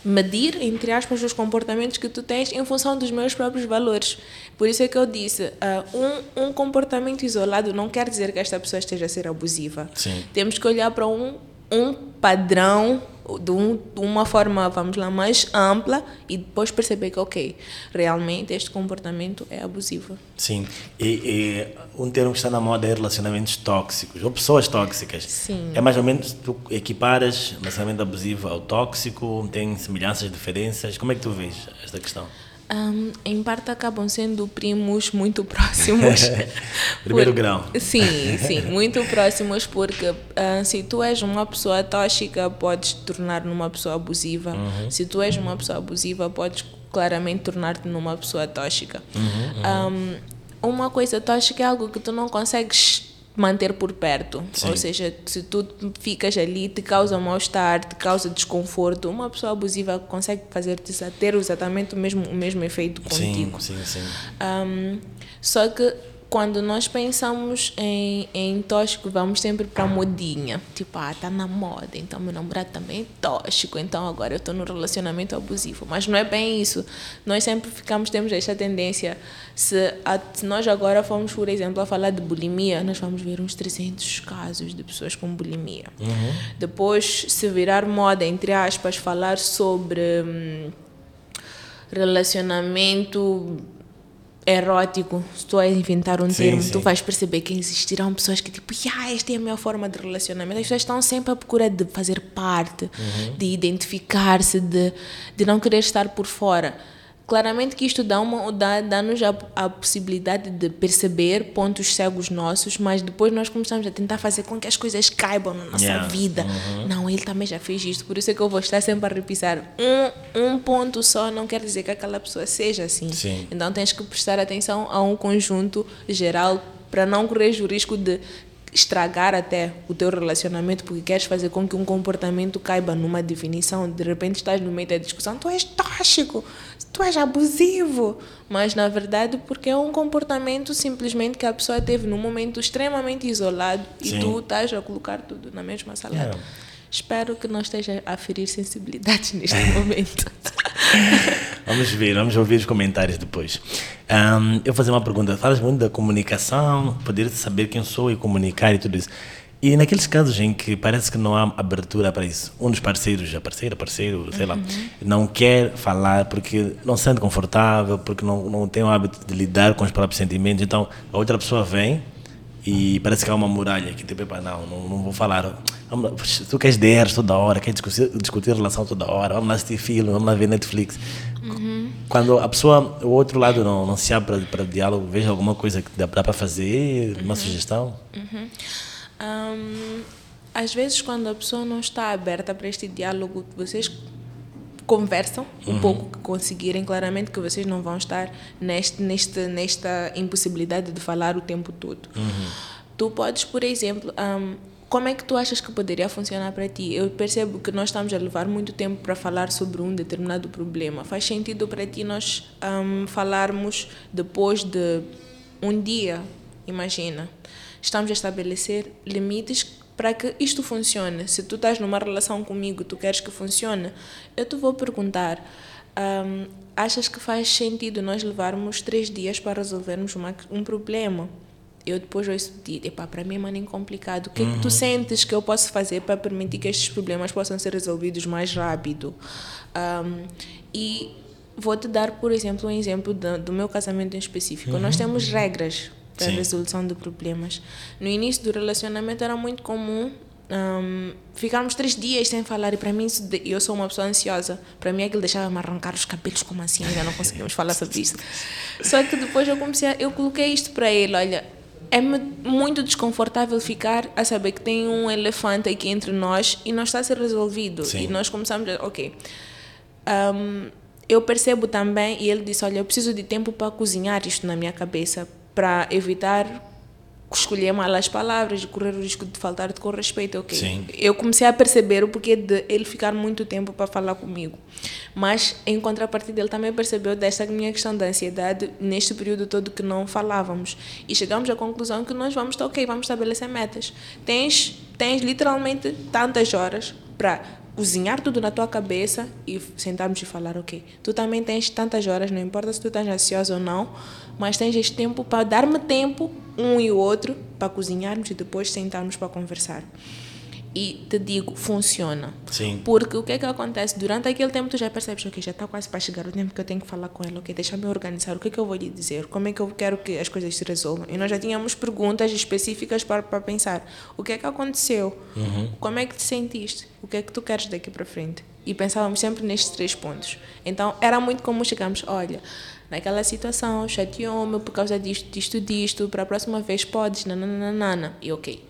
medir, entre aspas, os comportamentos que tu tens em função dos meus próprios valores. Por isso é que eu disse, uh, um, um comportamento isolado não quer dizer que esta pessoa esteja a ser abusiva. Sim. Temos que olhar para um, um padrão de, um, de, uma forma, vamos lá, mais ampla e depois perceber que, ok, realmente este comportamento é abusivo. Sim, e, e um termo que está na moda é relacionamentos tóxicos, ou pessoas tóxicas. Sim. É mais ou menos, tu equiparas relacionamento abusivo ao tóxico, tem semelhanças, diferenças, como é que tu vês esta questão? Um, em parte acabam sendo primos muito próximos. Primeiro por, grau. Sim, sim, muito próximos porque uh, se tu és uma pessoa tóxica, podes te tornar numa pessoa abusiva. Uhum. Se tu és uma pessoa abusiva, podes claramente tornar-te numa pessoa tóxica. Uhum, uhum. Um, uma coisa tóxica é algo que tu não consegues manter por perto. Sim. Ou seja, se tu ficas ali, te causa mal-estar, te causa desconforto, uma pessoa abusiva consegue fazer ter exatamente o mesmo, o mesmo efeito contigo. Sim, sim, sim. Um, só que quando nós pensamos em, em tóxico, vamos sempre para a modinha. Tipo, ah, tá na moda, então meu namorado também é tóxico, então agora eu estou no relacionamento abusivo. Mas não é bem isso. Nós sempre ficamos, temos esta tendência. Se, a, se nós agora formos, por exemplo, a falar de bulimia, nós vamos ver uns 300 casos de pessoas com bulimia. Uhum. Depois, se virar moda, entre aspas, falar sobre hum, relacionamento erótico, se tu a inventar um sim, termo, sim. tu vais perceber que existirão pessoas que tipo, ah, esta é a minha forma de relacionamento. As pessoas estão sempre à procura de fazer parte, uhum. de identificar-se, de, de não querer estar por fora. Claramente que isto dá-nos dá, dá a, a possibilidade de perceber pontos cegos nossos, mas depois nós começamos a tentar fazer com que as coisas caibam na nossa yeah. vida. Uhum. Não, ele também já fez isto, por isso é que eu vou estar sempre a repisar. Um, um ponto só não quer dizer que aquela pessoa seja assim. Sim. Então tens que prestar atenção a um conjunto geral para não correr o risco de estragar até o teu relacionamento porque queres fazer com que um comportamento caiba numa definição. De repente estás no meio da discussão, tu és tóxico, tu és abusivo. Mas na verdade, porque é um comportamento simplesmente que a pessoa teve num momento extremamente isolado Sim. e tu estás a colocar tudo na mesma salada. É. Espero que não esteja a ferir sensibilidades neste momento. vamos ver, vamos ouvir os comentários depois. Um, eu vou fazer uma pergunta. Falas muito da comunicação, poder saber quem sou e comunicar e tudo isso. E naqueles casos em que parece que não há abertura para isso, um dos parceiros, a parceira, parceiro, sei uhum. lá, não quer falar porque não se sente confortável, porque não, não tem o hábito de lidar com os próprios sentimentos, então a outra pessoa vem e parece que há uma muralha que tipo, não, não, não vou falar. Vamos, tu queres DR toda hora, queres discutir, discutir relação toda hora, vamos lá assistir filme, vamos lá ver Netflix. Uhum. Quando a pessoa, o outro lado não, não se abre para, diálogo, veja alguma coisa que dá, dá para fazer, uma uhum. sugestão. Uhum. Um, às vezes, quando a pessoa não está aberta para este diálogo, vocês conversam um uhum. pouco que conseguirem claramente que vocês não vão estar neste, neste, nesta impossibilidade de falar o tempo todo. Uhum. Tu podes, por exemplo, um, como é que tu achas que poderia funcionar para ti? Eu percebo que nós estamos a levar muito tempo para falar sobre um determinado problema. Faz sentido para ti nós um, falarmos depois de um dia, imagina. Estamos a estabelecer limites para que isto funcione, se tu estás numa relação comigo, tu queres que funcione, eu te vou perguntar: um, achas que faz sentido nós levarmos três dias para resolvermos uma, um problema? Eu depois ouço te epá, para mim é muito complicado. O que uhum. é que tu uhum. sentes que eu posso fazer para permitir que estes problemas possam ser resolvidos mais rápido? Um, e vou-te dar, por exemplo, um exemplo do, do meu casamento em específico. Uhum. Nós temos regras para a resolução de problemas. No início do relacionamento era muito comum um, ficarmos três dias sem falar. E para mim eu sou uma pessoa ansiosa. Para mim aquilo deixava-me arrancar os cabelos como assim ainda não conseguimos falar sobre isso. Só que depois eu comecei a, eu coloquei isto para ele olha é muito desconfortável ficar a saber que tem um elefante aqui entre nós e não está a ser resolvido. Sim. e nós começamos a ok. Um, eu percebo também e ele disse olha eu preciso de tempo para cozinhar isto na minha cabeça para evitar escolher mal as palavras correr o risco de faltar com respeito, ok? Sim. Eu comecei a perceber o porquê de ele ficar muito tempo para falar comigo. Mas, em contrapartida, ele também percebeu desta minha questão da ansiedade neste período todo que não falávamos. E chegamos à conclusão que nós vamos, ok, vamos estabelecer metas. Tens, tens literalmente tantas horas para cozinhar tudo na tua cabeça e sentarmos e falar, ok, tu também tens tantas horas, não importa se tu estás ansioso ou não, mas tens este tempo para dar-me tempo, um e o outro, para cozinharmos e depois sentarmos para conversar. E te digo, funciona. Sim. Porque o que é que acontece? Durante aquele tempo tu já percebes, ok, já está quase para chegar o tempo que eu tenho que falar com ela, ok, deixa-me organizar, o que é que eu vou lhe dizer, como é que eu quero que as coisas se resolvam. E nós já tínhamos perguntas específicas para, para pensar, o que é que aconteceu? Uhum. Como é que te sentiste? O que é que tu queres daqui para frente? E pensávamos sempre nestes três pontos. Então era muito comum chegarmos, olha, naquela situação, chateou-me por causa disto, disto, disto, para a próxima vez podes, nananana. E ok,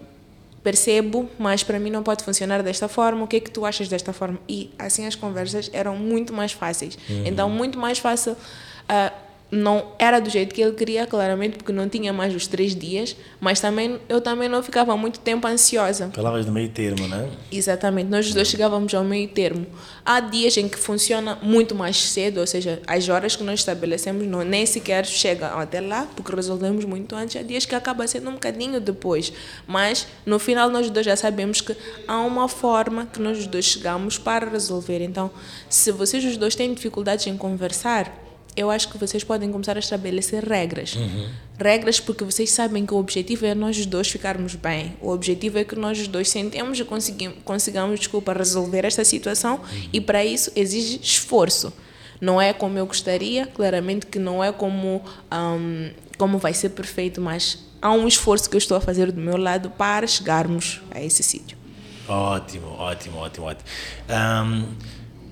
percebo, mas para mim não pode funcionar desta forma, o que é que tu achas desta forma? E assim as conversas eram muito mais fáceis. Uhum. Então, muito mais fácil. Uh, não era do jeito que ele queria, claramente, porque não tinha mais os três dias, mas também eu também não ficava muito tempo ansiosa. Palavras do meio termo, né? Exatamente, nós os dois chegávamos ao meio termo. Há dias em que funciona muito mais cedo, ou seja, as horas que nós estabelecemos não, nem sequer chega até lá, porque resolvemos muito antes. Há dias que acaba sendo um bocadinho depois, mas no final nós dois já sabemos que há uma forma que nós os dois chegamos para resolver. Então, se vocês os dois têm dificuldades em conversar, eu acho que vocês podem começar a estabelecer regras. Uhum. Regras porque vocês sabem que o objetivo é nós dois ficarmos bem. O objetivo é que nós dois sentemos e consigamos, consigamos desculpa, resolver esta situação uhum. e para isso exige esforço. Não é como eu gostaria, claramente que não é como, um, como vai ser perfeito, mas há um esforço que eu estou a fazer do meu lado para chegarmos a esse sítio. Ótimo, ótimo, ótimo, ótimo. Um,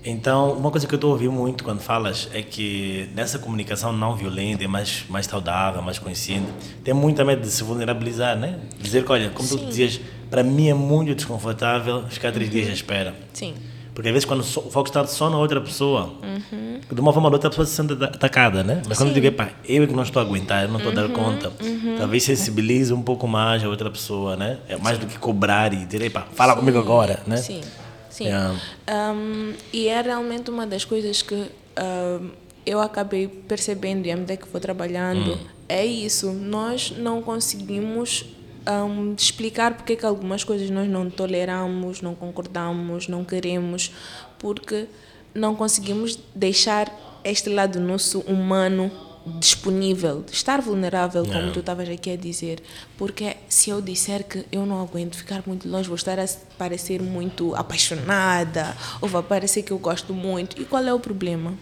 então, uma coisa que eu estou ouvindo muito quando falas é que nessa comunicação não violenta, mais, mais saudável, mais consciente, tem muita medo de se vulnerabilizar, né? Dizer que, olha, como Sim. tu dizias, para mim é muito desconfortável ficar três uhum. dias à espera. Sim. Porque às vezes quando o foco está só na outra pessoa, uhum. de uma forma ou outra a pessoa se sente atacada, né? Mas quando Sim. eu digo, pá, eu é que não estou a aguentar, eu não estou uhum. a dar uhum, conta, uhum. talvez sensibilize um pouco mais a outra pessoa, né? É mais Sim. do que cobrar e dizer, pá, fala Sim. comigo agora, né? Sim. Sim. É. Um, e é realmente uma das coisas que eu acabei percebendo e à medida que vou trabalhando, hum. é isso. Nós não conseguimos um, explicar porque que algumas coisas nós não toleramos, não concordamos, não queremos, porque não conseguimos deixar este lado nosso humano disponível, estar vulnerável, como tu estavas aqui a dizer. Porque se eu disser que eu não aguento ficar muito longe, vou estar a parecer muito apaixonada, ou vai parecer que eu gosto muito. E qual é o problema?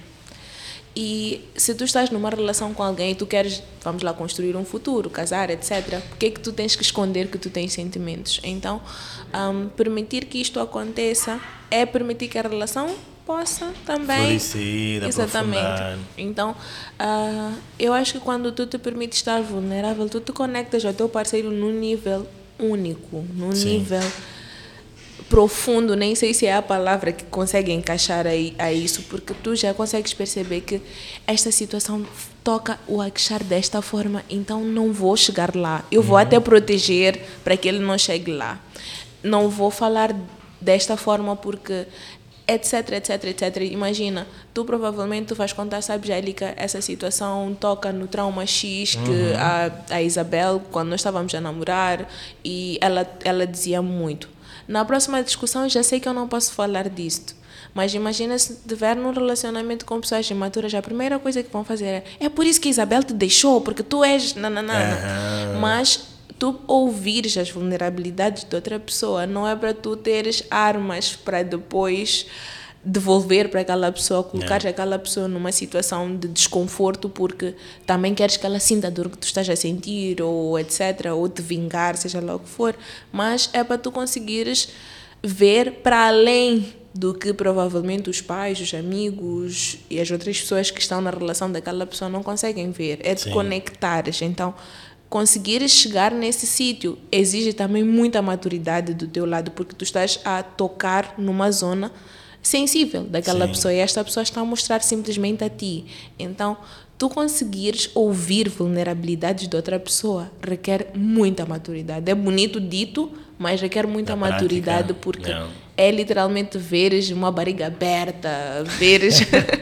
E se tu estás numa relação com alguém e tu queres, vamos lá, construir um futuro, casar, etc., por que é que tu tens que esconder que tu tens sentimentos? Então, um, permitir que isto aconteça é permitir que a relação possa também. Florescer, Exatamente. Então, uh, eu acho que quando tu te permites estar vulnerável, tu te conectas ao teu parceiro num nível único, num Sim. nível profundo, nem sei se é a palavra que consegue encaixar aí, a isso, porque tu já consegues perceber que esta situação toca o Akshar desta forma, então não vou chegar lá. Eu vou uhum. até proteger para que ele não chegue lá. Não vou falar desta forma porque etc, etc, etc. Imagina, tu provavelmente tu vais contar, sabes, Jélica, essa situação toca no trauma X que uhum. a, a Isabel, quando nós estávamos a namorar, e ela, ela dizia muito. Na próxima discussão, já sei que eu não posso falar disto. Mas imagina se tiver num relacionamento com pessoas imaturas, a primeira coisa que vão fazer é: é por isso que a Isabel te deixou, porque tu és. Nananana. Uhum. Mas tu ouvires as vulnerabilidades de outra pessoa, não é para tu teres armas para depois devolver para aquela pessoa, colocar yeah. aquela pessoa numa situação de desconforto porque também queres que ela sinta a dor que tu estás a sentir ou etc, ou te vingar, seja lá o que for, mas é para tu conseguires ver para além do que provavelmente os pais, os amigos e as outras pessoas que estão na relação daquela pessoa não conseguem ver, é de conectares. Então, conseguires chegar nesse sítio exige também muita maturidade do teu lado, porque tu estás a tocar numa zona sensível daquela Sim. pessoa e esta pessoa está a mostrar simplesmente a ti. Então, tu conseguires ouvir vulnerabilidades de outra pessoa requer muita maturidade. É bonito dito, mas requer muita da maturidade prática, porque não. É literalmente veres uma barriga aberta, veres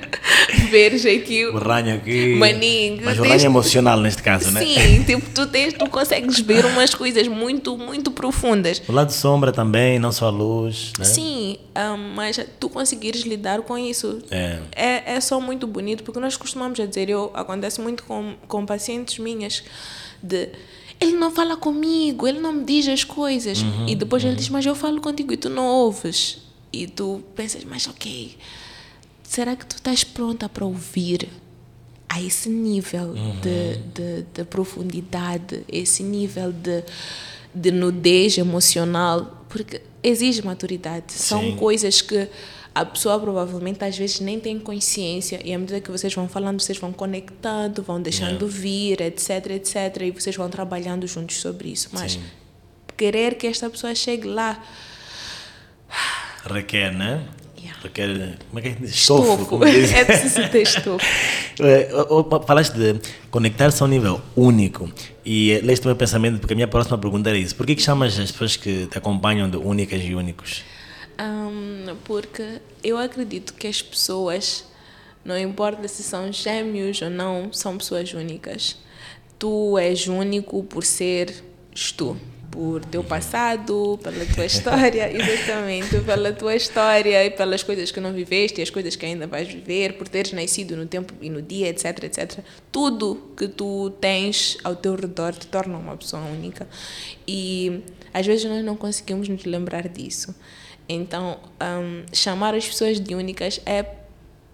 veres aqui o ranho aqui. Maninho. Mas o ranho é emocional neste caso, né? Sim, tipo, tu, tens, tu consegues ver umas coisas muito, muito profundas. O lado sombra também, não só a luz, né? Sim, um, mas tu conseguires lidar com isso é. é, é só muito bonito, porque nós costumamos dizer, eu, acontece muito com, com pacientes minhas, de ele não fala comigo, ele não me diz as coisas. Uhum, e depois uhum. ele diz, mas eu falo contigo e tu não ouves. E tu pensas, mas ok, será que tu estás pronta para ouvir a esse nível uhum. de, de, de, profundidade, esse nível de, de nudez emocional? Porque exige maturidade. São Sim. coisas que a pessoa provavelmente às vezes nem tem consciência e à medida que vocês vão falando, vocês vão conectando, vão deixando yeah. vir, etc, etc, e vocês vão trabalhando juntos sobre isso. Mas Sim. querer que esta pessoa chegue lá requer, né? Yeah. Requer, como é que é? Estofo. estofo. Como diz. é preciso ter estofo. É, falaste de conectar-se a um nível único e leste o meu pensamento porque a minha próxima pergunta era isso. Por que, que chamas as pessoas que te acompanham de únicas e únicos? Um, porque eu acredito que as pessoas, não importa se são gêmeos ou não, são pessoas únicas. Tu és único por seres tu, por teu passado, pela tua história, exatamente, pela tua história e pelas coisas que não viveste e as coisas que ainda vais viver, por teres nascido no tempo e no dia, etc, etc. Tudo que tu tens ao teu redor te torna uma pessoa única. E às vezes nós não conseguimos nos lembrar disso. Então, um, chamar as pessoas de únicas é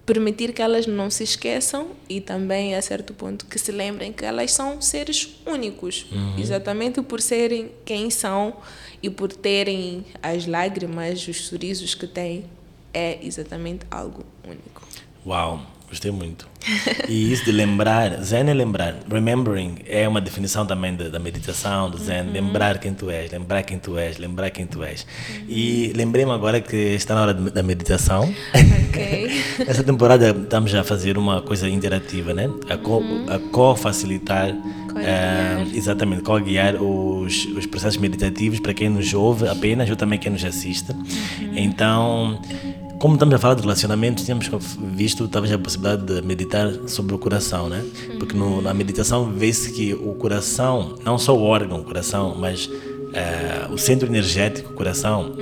permitir que elas não se esqueçam e também, a certo ponto, que se lembrem que elas são seres únicos. Uhum. Exatamente por serem quem são e por terem as lágrimas, os sorrisos que têm, é exatamente algo único. Uau! Gostei muito. E isso de lembrar, Zen é lembrar. Remembering é uma definição também da, da meditação, do Zen. Uhum. Lembrar quem tu és, lembrar quem tu és, lembrar quem tu és. Uhum. E lembrei-me agora que está na hora de, da meditação. Ok. Essa temporada estamos a fazer uma coisa interativa, né? A co-facilitar. Co é, exatamente, co-guiar os, os processos meditativos para quem nos ouve apenas, ou também quem nos assiste. Uhum. Então como estamos a falar de relacionamentos, tínhamos visto talvez a possibilidade de meditar sobre o coração, né? Porque no, na meditação vê-se que o coração, não só o órgão, o coração, mas é, o centro energético, o coração,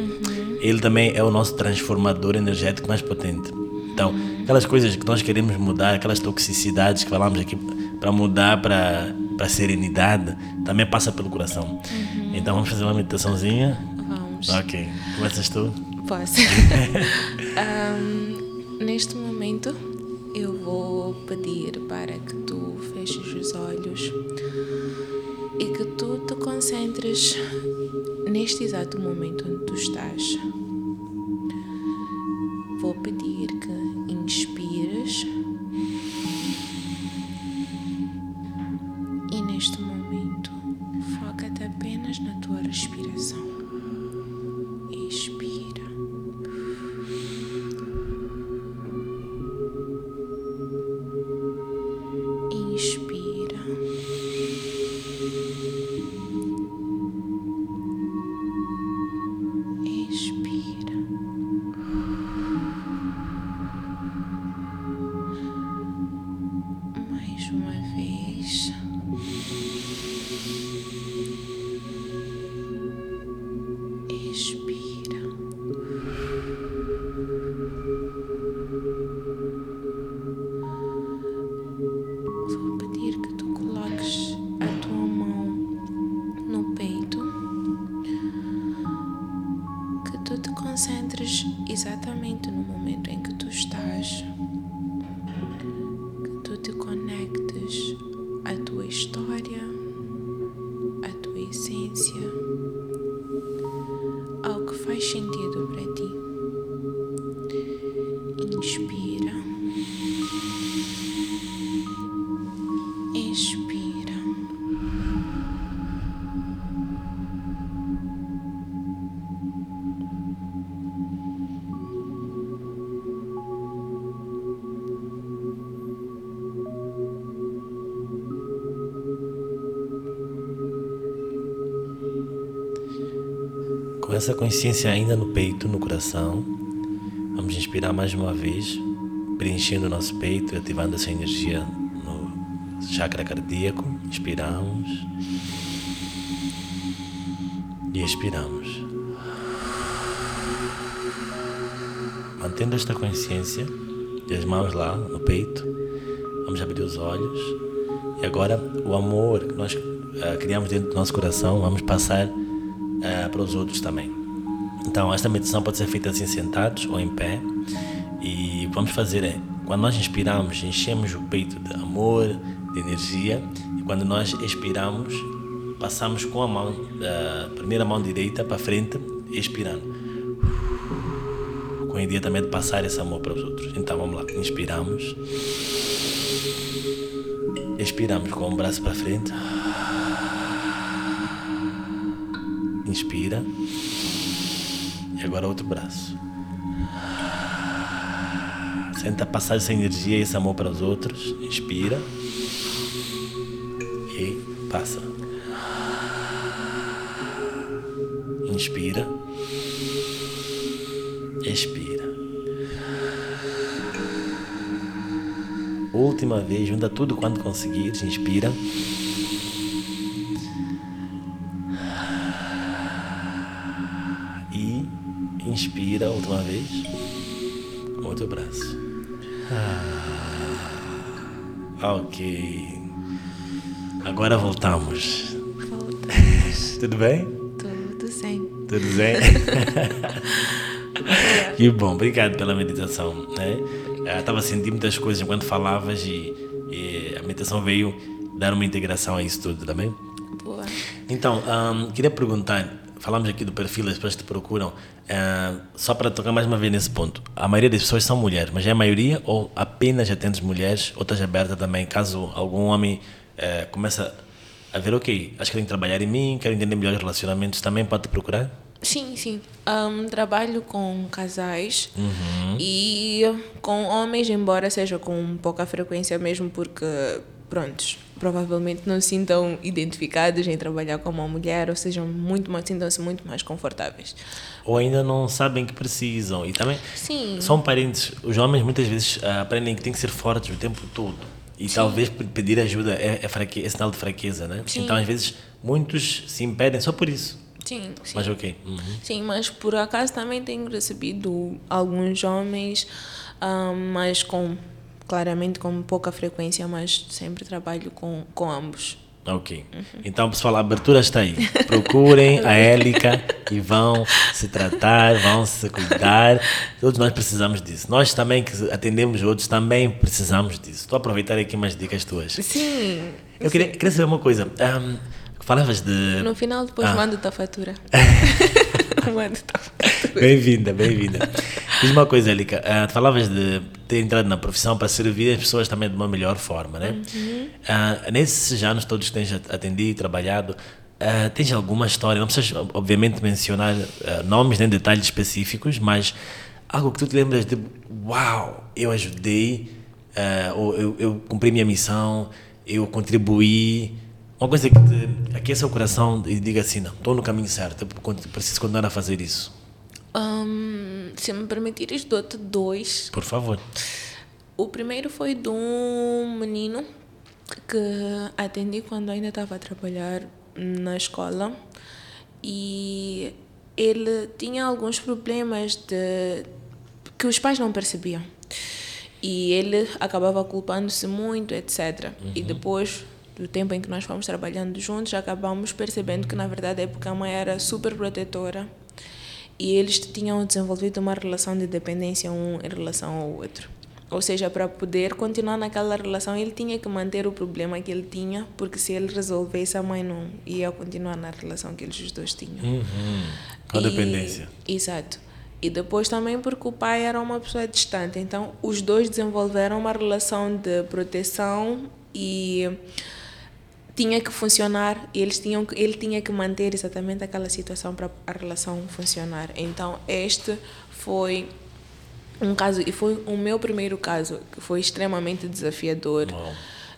ele também é o nosso transformador energético mais potente. Então, aquelas coisas que nós queremos mudar, aquelas toxicidades que falamos aqui, para mudar para para serenidade, também passa pelo coração. Então, vamos fazer uma meditaçãozinha? Vamos. Ok. Começas tu? Posso. um, neste momento, eu vou pedir para que tu feches os olhos e que tu te concentres neste exato momento onde tu estás. Vou pedir essa consciência ainda no peito, no coração, vamos inspirar mais uma vez, preenchendo o nosso peito e ativando essa energia no chakra cardíaco. Inspiramos e expiramos. Mantendo esta consciência e as mãos lá no peito, vamos abrir os olhos e agora o amor que nós uh, criamos dentro do nosso coração, vamos passar uh, para os outros também. Então, esta meditação pode ser feita assim sentados ou em pé. E vamos fazer é, quando nós inspiramos, enchemos o peito de amor, de energia. E quando nós expiramos, passamos com a mão, a primeira mão direita para frente, expirando. Com a ideia também de passar esse amor para os outros. Então vamos lá, inspiramos. Expiramos com o braço para frente. Inspira. E agora outro braço. Senta passar essa energia e esse amor para os outros. Inspira. E passa. Inspira. Expira. Última vez, junta tudo quando conseguir. Inspira. Inspira, última vez. Outro braço. Ah, ok. Agora voltamos. Voltamos. Tudo bem? Tudo zen. Tudo zen? que bom, obrigado pela meditação. Né? Estava sentindo muitas coisas enquanto falavas e, e, a meditação veio dar uma integração a isso tudo também. Boa. Então, um, queria perguntar, falamos aqui do perfil das pessoas que te procuram. Uh, só para tocar mais uma vez nesse ponto. A maioria das pessoas são mulheres, mas é a maioria ou apenas atendes mulheres ou estás aberta também, caso algum homem uh, comece a ver, ok, acho que tem que trabalhar em mim, quero entender melhor os relacionamentos, também pode te procurar? Sim, sim. Um, trabalho com casais uhum. e com homens, embora seja com pouca frequência mesmo, porque, prontos, provavelmente não se sintam identificados em trabalhar com uma mulher, ou sejam muito mais, sintam-se muito mais confortáveis. Ou ainda não sabem que precisam. E também Sim. são parentes. Os homens muitas vezes uh, aprendem que têm que ser fortes o tempo todo. E Sim. talvez pedir ajuda é, é, fraque, é sinal de fraqueza, né? Sim. Então, às vezes, muitos se impedem só por isso. Sim, sim. Mas ok. Uhum. Sim, mas por acaso também tenho recebido alguns homens, um, mas com, claramente com pouca frequência, mas sempre trabalho com, com ambos. Ok. Uhum. Então, pessoal, a abertura está aí. Procurem a Élica e vão se tratar, vão se cuidar. Todos nós precisamos disso. Nós também, que atendemos outros, também precisamos disso. Estou a aproveitar aqui umas dicas tuas. Sim. Eu queria, queria saber uma coisa. Um, falavas de. No final, depois ah. mando-te a fatura. fatura. Bem-vinda, bem-vinda. Diz uma coisa, Élica. Uh, falavas de ter entrado na profissão para servir as pessoas também de uma melhor forma, né? Uhum. Uh, nesses anos todos que tens atendido e trabalhado, uh, tens alguma história? Não precisas, obviamente, mencionar nomes nem detalhes específicos, mas algo que tu te lembras de, uau, eu ajudei, ou eu, eu cumpri minha missão, eu contribuí uma coisa que te aqueça o coração e diga assim, não, estou no caminho certo, preciso continuar a fazer isso. Um, se me permitires, dou-te dois. Por favor. O primeiro foi de um menino que atendi quando ainda estava a trabalhar na escola e ele tinha alguns problemas de que os pais não percebiam. E ele acabava culpando-se muito, etc. Uhum. E depois do tempo em que nós fomos trabalhando juntos, acabamos percebendo que, na verdade, é porque a mãe era super protetora e eles tinham desenvolvido uma relação de dependência um em relação ao outro. Ou seja, para poder continuar naquela relação, ele tinha que manter o problema que ele tinha, porque se ele resolvesse, a mãe não ia continuar na relação que eles os dois tinham. Uhum. A dependência. Exato. E depois também porque o pai era uma pessoa distante. Então, os dois desenvolveram uma relação de proteção e tinha que funcionar e eles tinham ele tinha que manter exatamente aquela situação para a relação funcionar. Então este foi um caso e foi o meu primeiro caso que foi extremamente desafiador. Wow.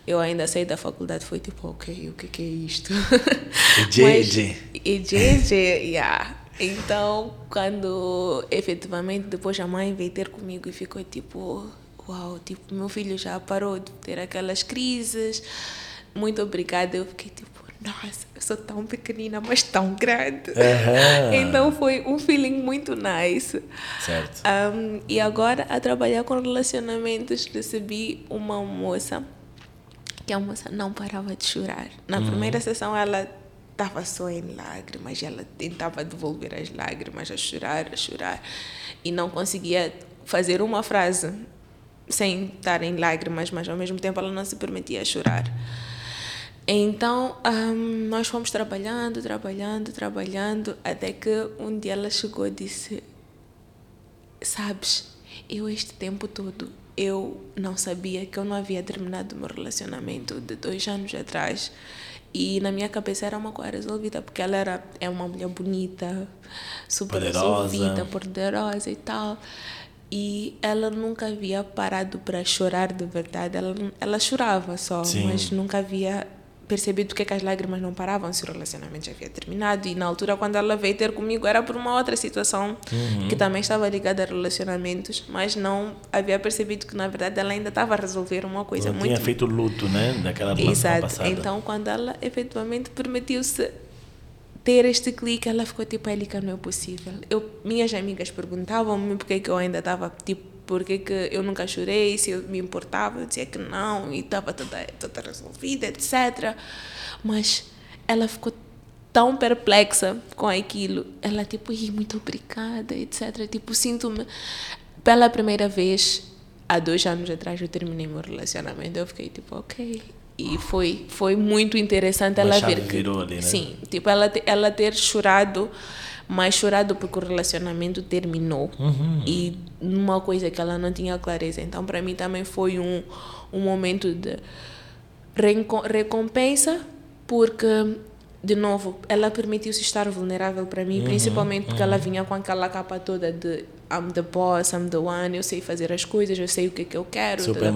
eu ainda saí da faculdade foi tipo ok o que, que é isto? EJJ EJJ yeah. Então quando efetivamente depois a mãe veio ter comigo e ficou tipo uau tipo meu filho já parou de ter aquelas crises muito obrigada. Eu fiquei tipo, nossa, eu sou tão pequenina, mas tão grande. Uhum. então foi um feeling muito nice. Certo. Um, e agora, a trabalhar com relacionamentos, recebi uma moça que a moça não parava de chorar. Na uhum. primeira sessão, ela estava só em lágrimas, ela tentava devolver as lágrimas, a chorar, a chorar, e não conseguia fazer uma frase sem estar em lágrimas, mas ao mesmo tempo ela não se permitia chorar. Então, um, nós fomos trabalhando, trabalhando, trabalhando, até que um dia ela chegou e disse: Sabes, eu este tempo todo eu não sabia que eu não havia terminado o meu relacionamento de dois anos atrás. E na minha cabeça era uma coisa resolvida, porque ela era, é uma mulher bonita, super poderosa. resolvida, poderosa e tal. E ela nunca havia parado para chorar de verdade. Ela, ela chorava só, Sim. mas nunca havia percebido que, que as lágrimas não paravam se o relacionamento já havia terminado. E na altura, quando ela veio ter comigo, era por uma outra situação uhum. que também estava ligada a relacionamentos, mas não havia percebido que, na verdade, ela ainda estava a resolver uma coisa ela muito. tinha feito luto, né? Daquela Exato. passada. Então, quando ela efetivamente permitiu-se ter este clique, ela ficou tipo, Elica, não é possível. Eu, minhas amigas perguntavam-me porque que eu ainda estava tipo porque que eu nunca chorei, se eu me importava, eu dizia que não, e estava toda, toda resolvida, etc. Mas ela ficou tão perplexa com aquilo. Ela, tipo, muito obrigada, etc. Tipo, sinto-me. Pela primeira vez, há dois anos atrás, eu terminei meu relacionamento. Eu fiquei tipo, ok. E foi, foi muito interessante ela ver que. ali, né? Sim, tipo, ela, ela ter chorado, mas chorado porque o relacionamento terminou. Uhum. E numa coisa que ela não tinha clareza. Então, para mim também foi um, um momento de recompensa, porque, de novo, ela permitiu-se estar vulnerável para Uhum, mim, principalmente porque ela vinha com aquela capa toda de I'm the boss, I'm the one, eu sei fazer as coisas, eu sei o que é que eu quero, Super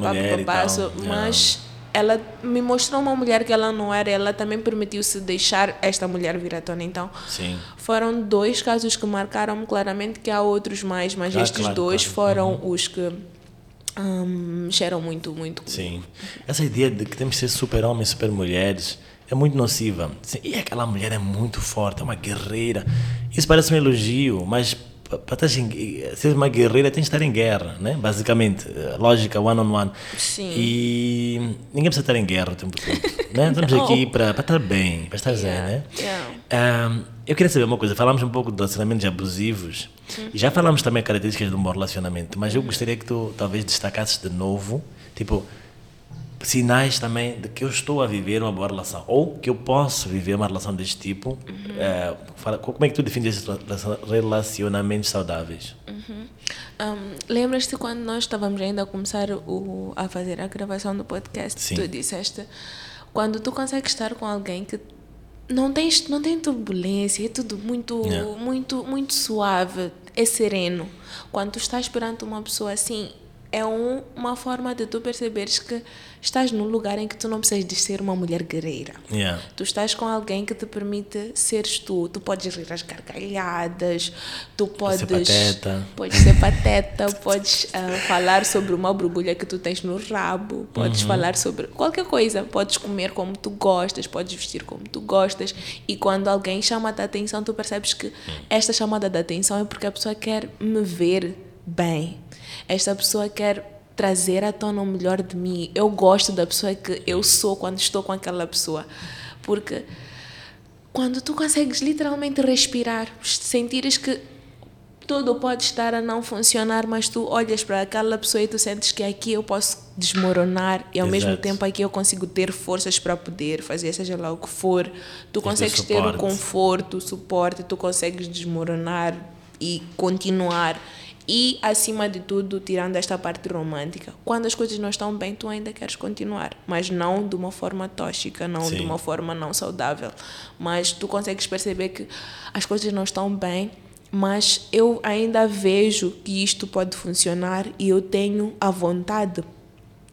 so- Yeah. mas ela me mostrou uma mulher que ela não era, ela também permitiu-se deixar esta mulher vir à tona. Então, Sim. foram dois casos que marcaram-me claramente, que há outros mais, mas Ah, estes claro, dois claro. foram os que hum, mexeram muito, muito. Sim. Essa ideia de que temos que ser super homens, super mulheres, é muito nociva. E aquela mulher é muito forte, é uma guerreira. Isso parece um elogio, mas para ser uma guerreira tem que estar em guerra, né? Basicamente, lógica one on one. Sim. E ninguém precisa estar em guerra o tempo todo, né? Estamos aqui para para estar bem, para estar zen, Yeah, né? yeah. Ahm, eu queria saber uma coisa, falamos um pouco de relacionamentos abusivos e já falamos também características de um bom relacionamento, mas eu gostaria que tu talvez destacasses de novo, tipo, sinais também de que eu estou a viver uma boa relação ou que eu posso viver uma relação deste tipo. Eh, fala- como é que tu defines relacionamentos saudáveis? Um, Lembras-te quando nós estávamos ainda a começar o, a fazer a gravação do podcast? Sim. Tu disseste quando tu consegues estar com alguém que não tem, não tem turbulência, é tudo muito, Yeah. muito, muito suave, é sereno. Quando tu estás perante uma pessoa assim, é um, uma forma de tu perceberes que estás num lugar em que tu não precisas de ser uma mulher guerreira. Yeah. Tu estás com alguém que te permite seres tu. Tu podes rir às gargalhadas, tu Pode podes. ser pateta. Podes ser pateta, podes ah, falar sobre uma borbulha que tu tens no rabo, podes Uhum. falar sobre qualquer coisa, podes comer como tu gostas, podes vestir como tu gostas. E quando alguém chama a atenção, tu percebes que esta chamada de atenção é porque a pessoa quer me ver bem. Esta pessoa quer trazer à tona o melhor de mim. Eu gosto da pessoa que eu sou quando estou com aquela pessoa. Porque quando tu consegues literalmente respirar, sentires que tudo pode estar a não funcionar, mas tu olhas para aquela pessoa e tu sentes que aqui eu posso desmoronar e ao mesmo Exato. tempo aqui eu consigo ter forças para poder fazer seja lá o que for. Tu Tens consegues ter o conforto, o suporte, tu consegues desmoronar e continuar. E, acima de tudo, tirando esta parte romântica, quando as coisas não estão bem, tu ainda queres continuar, mas não de uma forma tóxica, não de Sim. uma forma não saudável. Mas tu consegues perceber que as coisas não estão bem, mas eu ainda vejo que isto pode funcionar e eu tenho a vontade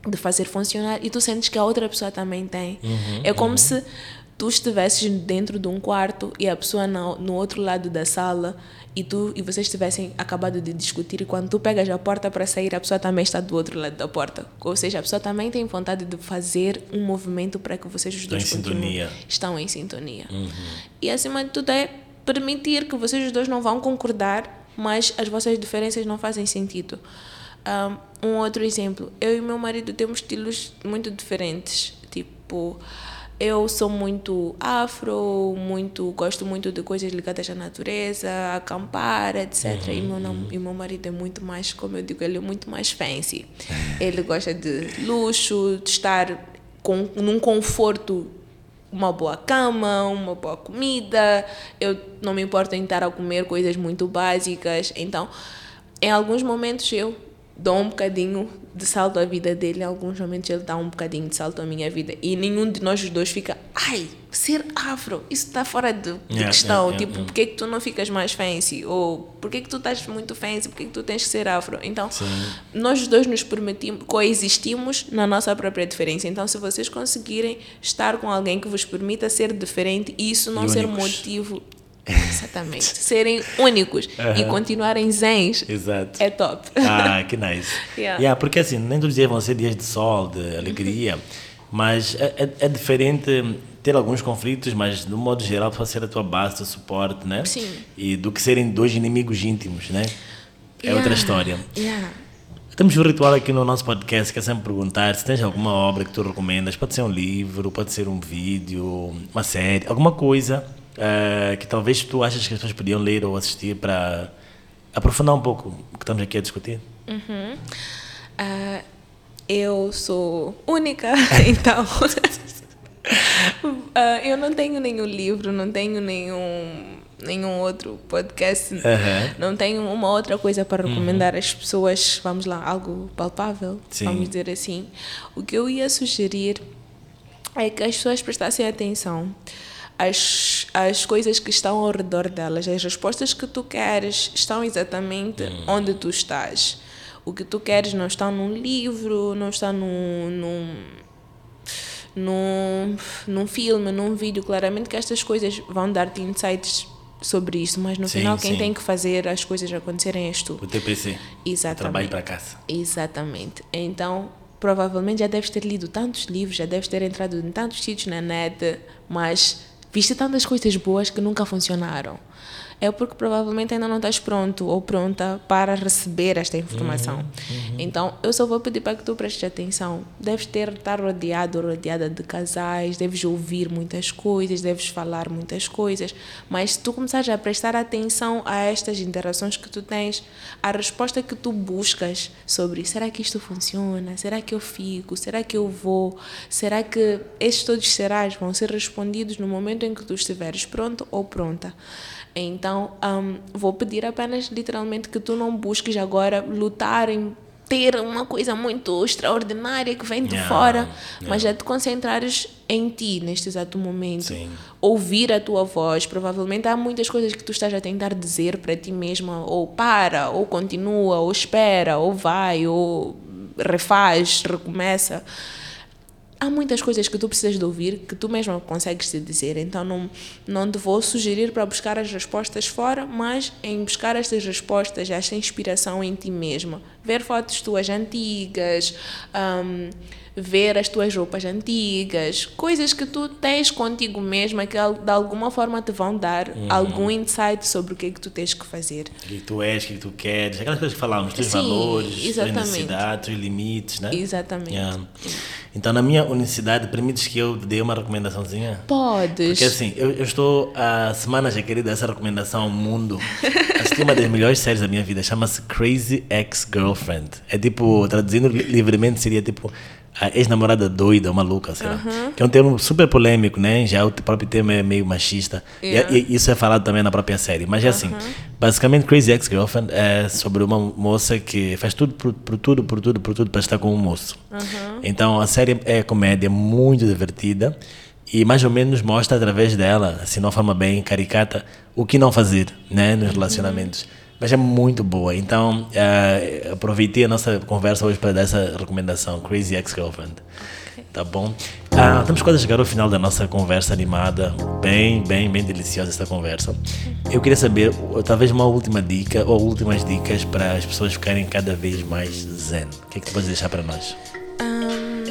de fazer funcionar e tu sentes que a outra pessoa também tem. é como se tu estivesses dentro de um quarto e a pessoa no, no outro lado da sala e tu e vocês tivessem acabado de discutir e quando tu pegas a porta para sair a pessoa também está do outro lado da porta. Ou seja a pessoa também tem vontade de fazer um movimento para que vocês os Estão dois em continuem- sintonia. estão em sintonia. E acima de tudo é permitir que vocês os dois não vão concordar mas as vossas diferenças não fazem sentido. Um, um outro exemplo, eu e meu marido temos estilos muito diferentes. Tipo, eu sou muito afro, muito gosto muito de coisas ligadas à natureza, acampar, etc. E, meu, nam- e meu marido é muito mais, como eu digo, ele é muito mais fancy. Ele gosta de luxo, de estar com, num conforto uma boa cama, uma boa comida. Eu não me importo em estar a comer coisas muito básicas. Então, em alguns momentos eu dou um bocadinho de salto à vida dele, em alguns momentos ele dá um bocadinho de salto à minha vida. E nenhum de nós os dois fica, ai, ser afro, isso está fora de, de Yeah, questão. yeah, yeah, tipo, yeah. por que que tu não ficas mais fancy? Ou por que que tu estás muito fancy? Por que que tu tens que ser afro? Então, nós os dois nos permitimos, coexistimos na nossa própria diferença. Então, se vocês conseguirem estar com alguém que vos permita ser diferente, e isso não E ser únicos. motivo. Exatamente. serem únicos e continuarem zens Exato. é top. Ah, que nice. Yeah. Yeah, porque assim, nem todos os dias vão ser dias de sol, de alegria, mas é, é, é diferente ter alguns conflitos, mas no modo geral pode ser a tua base, o teu suporte, né? Sim. E do que serem dois inimigos íntimos, né? É outra Yeah. história. Yeah. Temos um ritual aqui no nosso podcast que é sempre perguntar se tens alguma obra que tu recomendas. Pode ser um livro, pode ser um vídeo, uma série, alguma coisa eh, que talvez tu achas que as pessoas podiam ler ou assistir para aprofundar um pouco o que estamos aqui a discutir. Ah, eu sou única, então Uh, eu não tenho nenhum livro, não tenho nenhum nenhum outro podcast, Uhum. não tenho uma outra coisa para recomendar às pessoas, vamos lá, algo palpável, Sim. vamos dizer assim. O que eu ia sugerir é que as pessoas prestassem atenção às, às coisas que estão ao redor delas, as respostas que tu queres estão exatamente onde tu estás. O que tu queres não está num livro, não está num, num num, num filme, num vídeo, claramente que estas coisas vão dar-te insights sobre isso, mas no Sim, final quem sim. tem que fazer as coisas acontecerem és tu. O TPC. Exatamente. Trabalho para casa. Exatamente. Então, provavelmente já deves ter lido tantos livros, já deves ter entrado em tantos sítios na net, mas viste tantas coisas boas que nunca funcionaram. É porque provavelmente ainda não estás pronto ou pronta para receber esta informação. Então, eu só vou pedir para que tu prestes atenção. Deves ter estar rodeado ou rodeada de casais, deves ouvir muitas coisas, deves falar muitas coisas, mas se tu começares a prestar atenção a estas interações que tu tens, a resposta que tu buscas sobre será que isto funciona? Será que eu fico? Será que eu vou? Será que estes todos serás vão ser respondidos no momento em que tu estiveres pronto ou pronta? Então, hum, vou pedir apenas literalmente que tu não busques agora lutar em ter uma coisa muito extraordinária que vem de Yeah, fora, mas já te concentrares em ti neste exato momento. Sim. Ouvir a tua voz. Provavelmente há muitas coisas que tu estás a tentar dizer para ti mesma, ou para, ou continua, ou espera, ou vai, ou refaz, recomeça há muitas coisas que tu precisas de ouvir que tu mesma consegues te dizer. Então não, não te vou sugerir para buscar as respostas fora, mas em buscar estas respostas, esta inspiração em ti mesma. Ver fotos tuas antigas, hum, ver as tuas roupas antigas, coisas que tu tens contigo mesma que de alguma forma te vão dar algum insight sobre o que é que tu tens que fazer. O que tu és, o que tu queres, aquelas coisas que falamos, teus Sim, valores, tuas exatamente. necessidades, teus limites, né? Exatamente. Yeah. Então, na minha unicidade, permites que eu dê uma recomendaçãozinha? Podes. Porque assim, eu, eu estou há semanas a querer dar essa recomendação ao mundo. Assisti uma das melhores séries da minha vida, chama-se Crazy Ex-Girlfriend. É tipo, traduzindo li- livremente, seria tipo a ex-namorada doida, maluca, sei lá. Que é um termo super polêmico, né? Já o próprio termo é meio machista. E- Yeah. E, isso é falado também na própria série. Mas é assim, basicamente Crazy Ex-Girlfriend é sobre uma moça que faz tudo por, por tudo, por tudo, por tudo para estar com um moço. Então a série é comédia muito divertida e mais ou menos mostra através dela, assim, de uma forma bem caricata, o que não fazer, né, nos relacionamentos. Mas é muito boa. Então, eh, aproveitei a nossa conversa hoje para dar essa recomendação, Crazy Ex-Girlfriend. Tá bom? Ah, estamos quase a chegar ao final da nossa conversa animada. Bem, bem, bem deliciosa essa conversa. Eu queria saber, talvez uma última dica, ou últimas dicas para as pessoas ficarem cada vez mais zen. O que é que tu podes deixar para nós? Hum,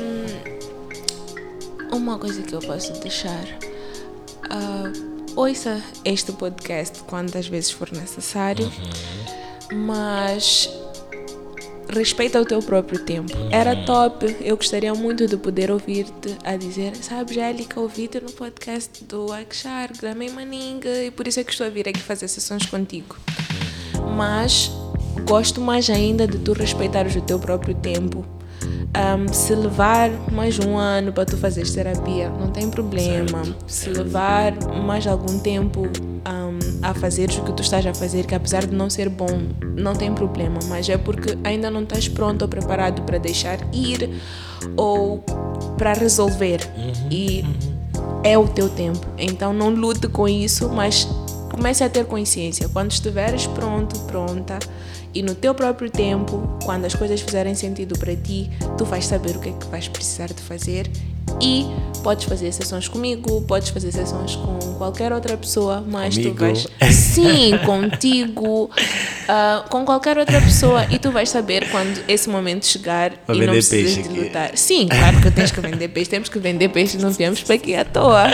uma coisa que eu posso deixar. ah, ouça este podcast quantas vezes for necessário, mas respeita o teu próprio tempo. Era top, eu gostaria muito de poder ouvir-te a dizer, sabe, Jélica, ouvi-te no podcast do Akshar, Gramei Maninga, e por isso é que estou a vir aqui fazer sessões contigo. Mas gosto mais ainda de tu respeitares o teu próprio tempo. Ahm, se levar mais um ano para tu fazeres terapia, não tem problema. Se levar mais algum tempo ahm, a fazeres o que tu estás a fazer, que apesar de não ser bom, não tem problema, mas é porque ainda não estás pronto ou preparado para deixar ir ou para resolver. E é o teu tempo. Então não lute com isso, mas comece a ter consciência. Quando estiveres pronto, pronta, e no teu próprio tempo, quando as coisas fizerem sentido para ti, tu vais saber o que é que vais precisar de fazer e podes fazer sessões comigo, podes fazer sessões com qualquer outra pessoa, mas Comigo. tu vais sim contigo, ah, com qualquer outra pessoa e tu vais saber quando esse momento chegar Para e não precisas de lutar. Sim, claro que tens que vender peixe, temos que vender peixe, não viemos para aqui à toa,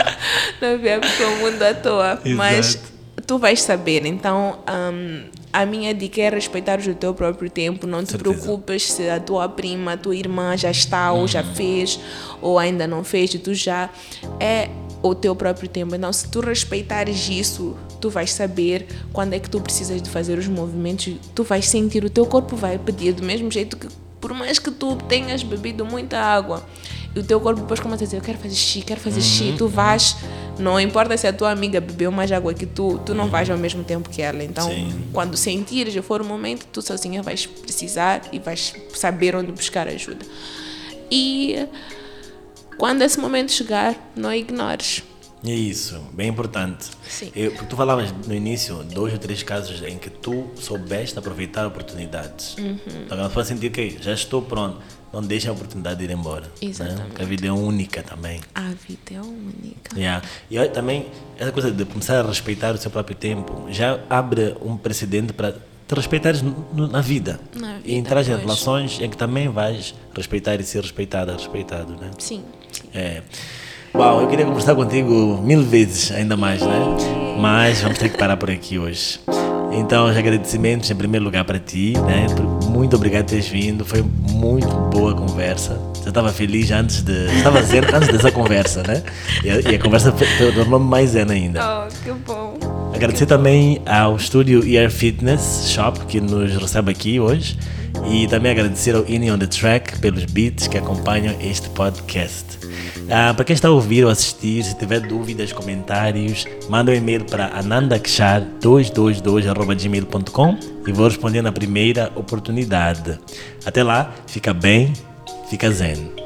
não viemos para o mundo à toa, mas Exato. Tu vais saber. Então, hum, a minha dica é respeitar o teu próprio tempo. Não te Certeza. preocupes se a tua prima, a tua irmã já está ou já fez ou ainda não fez e tu já é o teu próprio tempo. Então, se tu respeitares isso, tu vais saber quando é que tu precisas de fazer os movimentos. Tu vais sentir, o teu corpo vai pedir do mesmo jeito que por mais que tu tenhas bebido muita água E o teu corpo depois começa a dizer, eu quero fazer xixi, quero fazer xixi. Tu vais, não importa se a tua amiga bebeu mais água que tu, tu não vais ao mesmo tempo que ela. Então, Sim. quando sentires e for o momento, tu sozinha vais precisar e vais saber onde buscar ajuda. E quando esse momento chegar, não ignores. É isso, bem importante. Sim. Eu, tu falavas no início, dois ou três casos em que tu soubeste aproveitar oportunidades. Uhum. Então, pode sentir que já estou pronto, não deixa a oportunidade de ir embora. né? Exatamente. Porque a vida é única também. A vida é única. Yeah. E olha, também, essa coisa de começar a respeitar o seu próprio tempo já abre um precedente para te respeitares na vida. Na e vida, entrar em relações em que também vais respeitar e ser respeitada, respeitado, né? Sim. sim. É. Uau, eu queria conversar contigo mil vezes, ainda mais, né? Mas vamos ter que parar por aqui hoje. Então, os agradecimentos em primeiro lugar para ti, né? Muito obrigado por teres vindo, foi muito boa a conversa. Já estava feliz antes de. Estava zen antes dessa conversa, né? E a, e a conversa tornou-me mais zen ainda. Oh, que bom. Agradecer também ao estúdio Ear Fitness Shop que nos recebe aqui hoje e também agradecer ao Ini on the Track pelos beats que acompanham este podcast. Ah, para quem está a ouvir ou assistir, se tiver dúvidas, comentários, manda um e-mail para anandakshar222.gmail.com e vou responder na primeira oportunidade. Até lá, fica bem, fica zen.